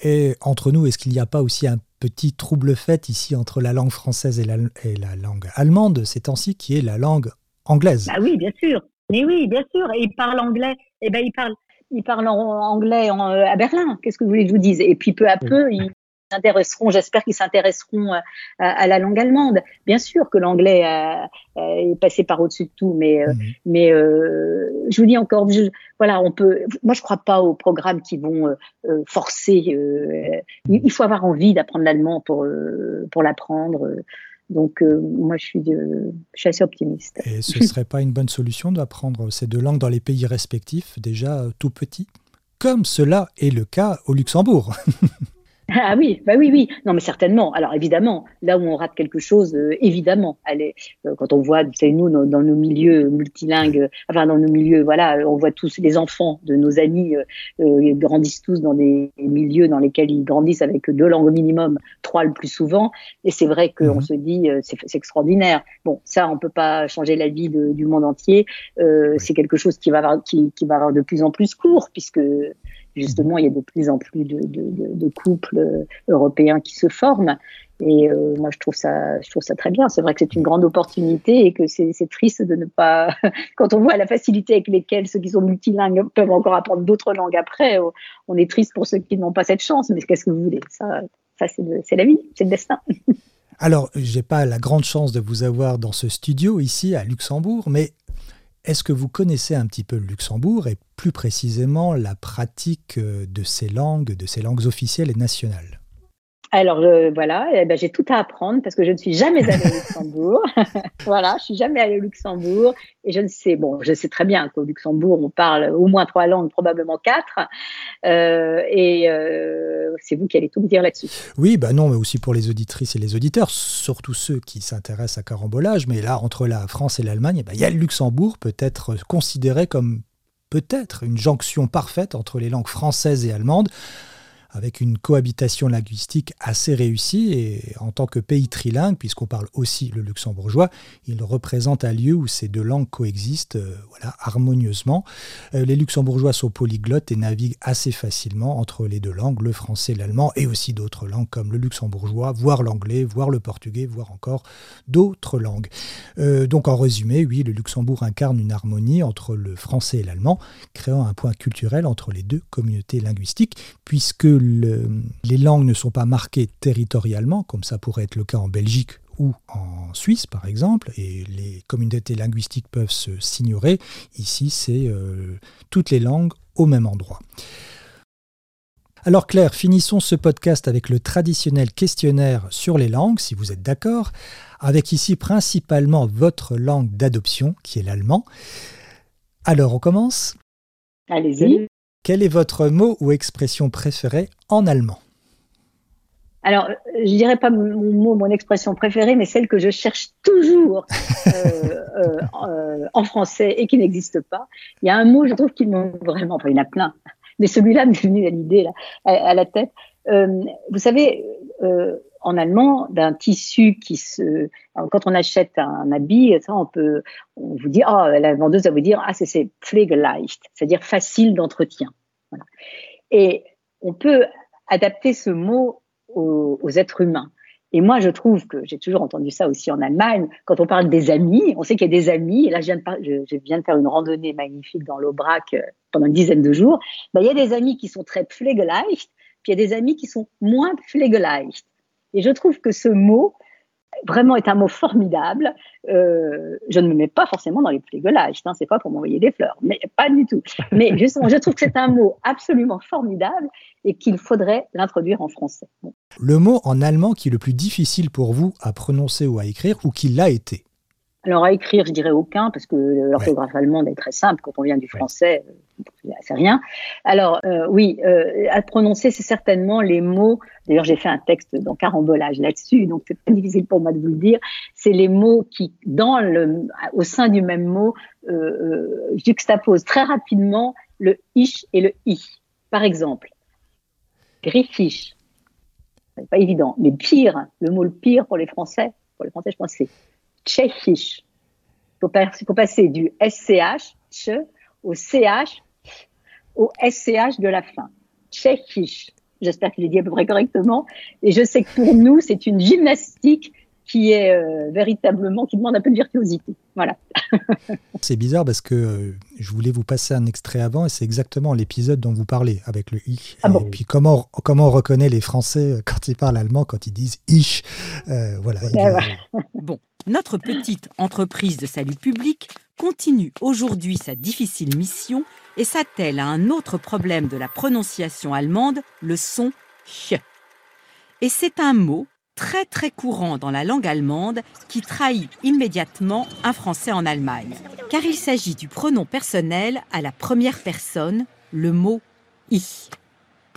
Et entre nous, est-ce qu'il n'y a pas aussi un petit trouble fait ici entre la langue française et la, langue allemande ces temps-ci, qui est la langue anglaise? Ah oui, bien sûr. Mais oui, bien sûr. Et il parle anglais. Eh ben, il parle, il parle anglais à Berlin. Qu'est-ce que vous voulez que je vous dise? Et puis peu à peu, il, s'intéresseront, j'espère qu'ils s'intéresseront euh, à, la langue allemande. Bien sûr que l'anglais est passé par au-dessus de tout, mais euh, mhm. mais euh, je vous dis encore, voilà, on peut. Moi, je crois pas aux programmes qui vont forcer. il faut avoir envie d'apprendre l'allemand pour pour l'apprendre. Donc, moi, je suis, je suis assez optimiste. Et ce ne serait pas une bonne solution d'apprendre ces deux langues dans les pays respectifs, déjà tout petits Comme cela est le cas au Luxembourg? Ah oui, bah oui, oui. Non, mais certainement. Alors évidemment, là où on rate quelque chose, euh, évidemment, allez, euh, quand on voit, vous savez, nous, dans, nos milieux multilingues, enfin dans nos milieux, voilà, on voit tous les enfants de nos amis euh, grandissent tous dans des milieux dans lesquels ils grandissent avec deux langues au minimum, trois le plus souvent. Et c'est vrai qu'on mhm. se dit, c'est extraordinaire. Bon, ça, on peut pas changer la vie du monde entier. C'est quelque chose qui va avoir, qui, qui va avoir de plus en plus court, puisque justement, il y a de plus en plus de, couples euh, européens qui se forment. Et euh, moi, je trouve ça, très bien. C'est vrai que c'est une grande opportunité et que c'est triste de ne pas. Quand on voit la facilité avec lesquelles ceux qui sont multilingues peuvent encore apprendre d'autres langues après, oh, on est triste pour ceux qui n'ont pas cette chance. Mais qu'est-ce que vous voulez? Ça, ça c'est la vie, c'est le destin. Alors, j'ai pas la grande chance de vous avoir dans ce studio ici à Luxembourg, mais est-ce que vous connaissez un petit peu le Luxembourg et plus précisément la pratique euh, de ces langues, de ces langues officielles et nationales? Alors voilà, eh ben, j'ai tout à apprendre parce que je ne suis jamais allée au Luxembourg. voilà, je suis jamais allée au Luxembourg et je ne sais, bon, je sais très bien qu'au Luxembourg on parle au moins trois langues, probablement quatre. Euh, et euh, c'est vous qui allez tout me dire là-dessus. Oui, bah non, mais aussi pour les auditrices et les auditeurs, surtout ceux qui s'intéressent à carambolage. Mais là, entre la France et l'Allemagne, eh ben, il y a le Luxembourg peut être considéré comme peut-être une jonction parfaite entre les langues françaises et allemandes avec une cohabitation linguistique assez réussie et en tant que pays trilingue, puisqu'on parle aussi le luxembourgeois, il représente un lieu où ces deux langues coexistent euh, voilà, harmonieusement. Euh, les luxembourgeois sont polyglottes et naviguent assez facilement entre les deux langues, le français, l'allemand et aussi d'autres langues comme le luxembourgeois, voire l'anglais, voire le portugais, voire encore d'autres langues. Euh, donc en résumé, oui, le Luxembourg incarne une harmonie entre le français et l'allemand, créant un point culturel entre les deux communautés linguistiques, puisque les langues ne sont pas marquées territorialement, comme ça pourrait être le cas en Belgique ou en Suisse, par exemple, et les communautés linguistiques peuvent se s'ignorer. Ici, c'est euh, toutes les langues au même endroit. Alors Claire, finissons ce podcast avec le traditionnel questionnaire sur les langues, si vous êtes d'accord, avec ici principalement votre langue d'adoption, qui est l'allemand. Alors on commence? Allez-y. Quel est votre mot ou expression préférée en allemand? Alors, je dirais pas mon mot, mon expression préférée, mais celle que je cherche toujours euh, euh, euh, en français et qui n'existe pas. Il y a un mot, je trouve, qui me vraiment, enfin, il y en a plein, mais celui-là m'est venu à l'idée, à, la tête. Vous savez, en allemand, d'un tissu qui se, quand on achète un habit, ça, on peut, on vous dit, ah, la vendeuse va vous dire, ah, c'est pflegeleicht, c'est-à-dire facile d'entretien. Voilà. Et on peut adapter ce mot aux, êtres humains. Et moi, je trouve que j'ai toujours entendu ça aussi en Allemagne. Quand on parle des amis, on sait qu'il y a des amis. Et là, je viens de, je, viens de faire une randonnée magnifique dans l'Aubrac euh, pendant une dizaine de jours. Ben, il y a des amis qui sont très pflegeleicht, puis il y a des amis qui sont moins pflegeleicht. Et je trouve que ce mot, vraiment est un mot formidable. Euh, je ne me mets pas forcément dans les pflegeleicht, hein, c'est pas pour m'envoyer des fleurs, mais pas du tout. Mais justement, je trouve que c'est un mot absolument formidable et qu'il faudrait l'introduire en français. Le mot en allemand qui est le plus difficile pour vous à prononcer ou à écrire, ou qui l'a été? Alors à écrire, je dirais aucun, parce que l'orthographe allemande est très simple. Quand on vient du français, euh, c'est rien. Alors euh, oui, euh, à prononcer, c'est certainement les mots. D'ailleurs, j'ai fait un texte dans carambolage là-dessus, donc c'est pas difficile pour moi de vous le dire. C'est les mots qui, dans le, au sein du même mot, euh, juxtaposent très rapidement le ich et le i. Par exemple, griffisch, c'est pas évident, mais pire, le mot le pire pour les Français, pour les Français, je pense c'est tchéchisch. Il faut, passer du SCH, au CH, au SCH de la fin. Tchéchisch. J'espère qu'il est dit à peu près correctement. Et je sais que pour nous, c'est une gymnastique qui est euh, véritablement, qui demande un peu de virtuosité. Voilà. c'est bizarre parce que euh, je voulais vous passer un extrait avant et c'est exactement l'épisode dont vous parlez avec le i. Ah et puis comment, comment on reconnaît les Français euh, quand ils parlent allemand, quand ils disent ich. voilà. bon, notre petite entreprise de salut public continue aujourd'hui sa difficile mission et s'attelle à un autre problème de la prononciation allemande, le son ch. Et c'est un mot très très courant dans la langue allemande qui trahit immédiatement un français en Allemagne, car il s'agit du pronom personnel à la première personne, le mot ich.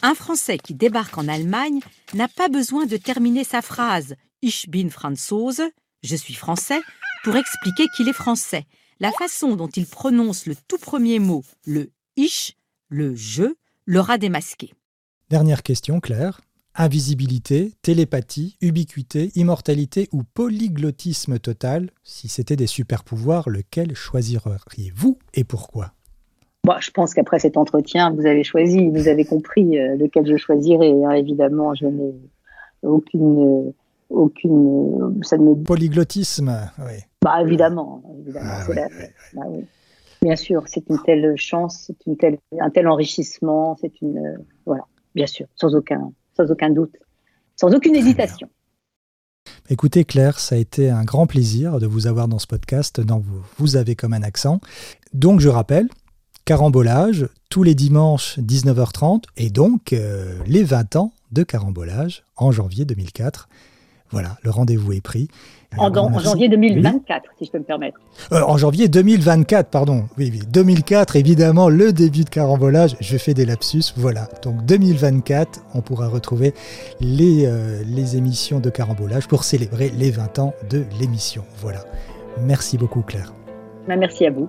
Un Français qui débarque en Allemagne n'a pas besoin de terminer sa phrase Ich bin Franzose, je suis français, pour expliquer qu'il est français. La façon dont il prononce le tout premier mot, le ich, le je, l'aura démasqué. Dernière question, Claire. Invisibilité, télépathie, ubiquité, immortalité ou polyglottisme total? Si c'était des super-pouvoirs, lequel choisiriez-vous et pourquoi? Bon, je pense qu'après cet entretien, vous avez choisi, vous avez compris euh, lequel je choisirais. Hein. évidemment, je n'ai aucune, aucune, ça ne polyglottisme, oui. Bah évidemment, évidemment, ah bah Bien sûr, c'est une telle chance, c'est une telle, un tel enrichissement, c'est une, euh, voilà, bien sûr, sans aucun, sans aucun doute, sans aucune hésitation. Écoutez Claire, ça a été un grand plaisir de vous avoir dans ce podcast dans vous, vous avez comme un accent. Donc je rappelle, carambolage tous les dimanches 19h30 et donc euh, les 20 ans de carambolage en janvier 2004. Voilà, le rendez-vous est pris. En, janvier 2024, si je peux me permettre. Euh, en janvier 2024, pardon. Oui, oui, 2004, évidemment, le début de carambolage. Je fais des lapsus. Voilà. Donc 2024, on pourra retrouver les, euh, les émissions de carambolage pour célébrer les 20 ans de l'émission. Voilà. Merci beaucoup, Claire. Ben, merci à vous.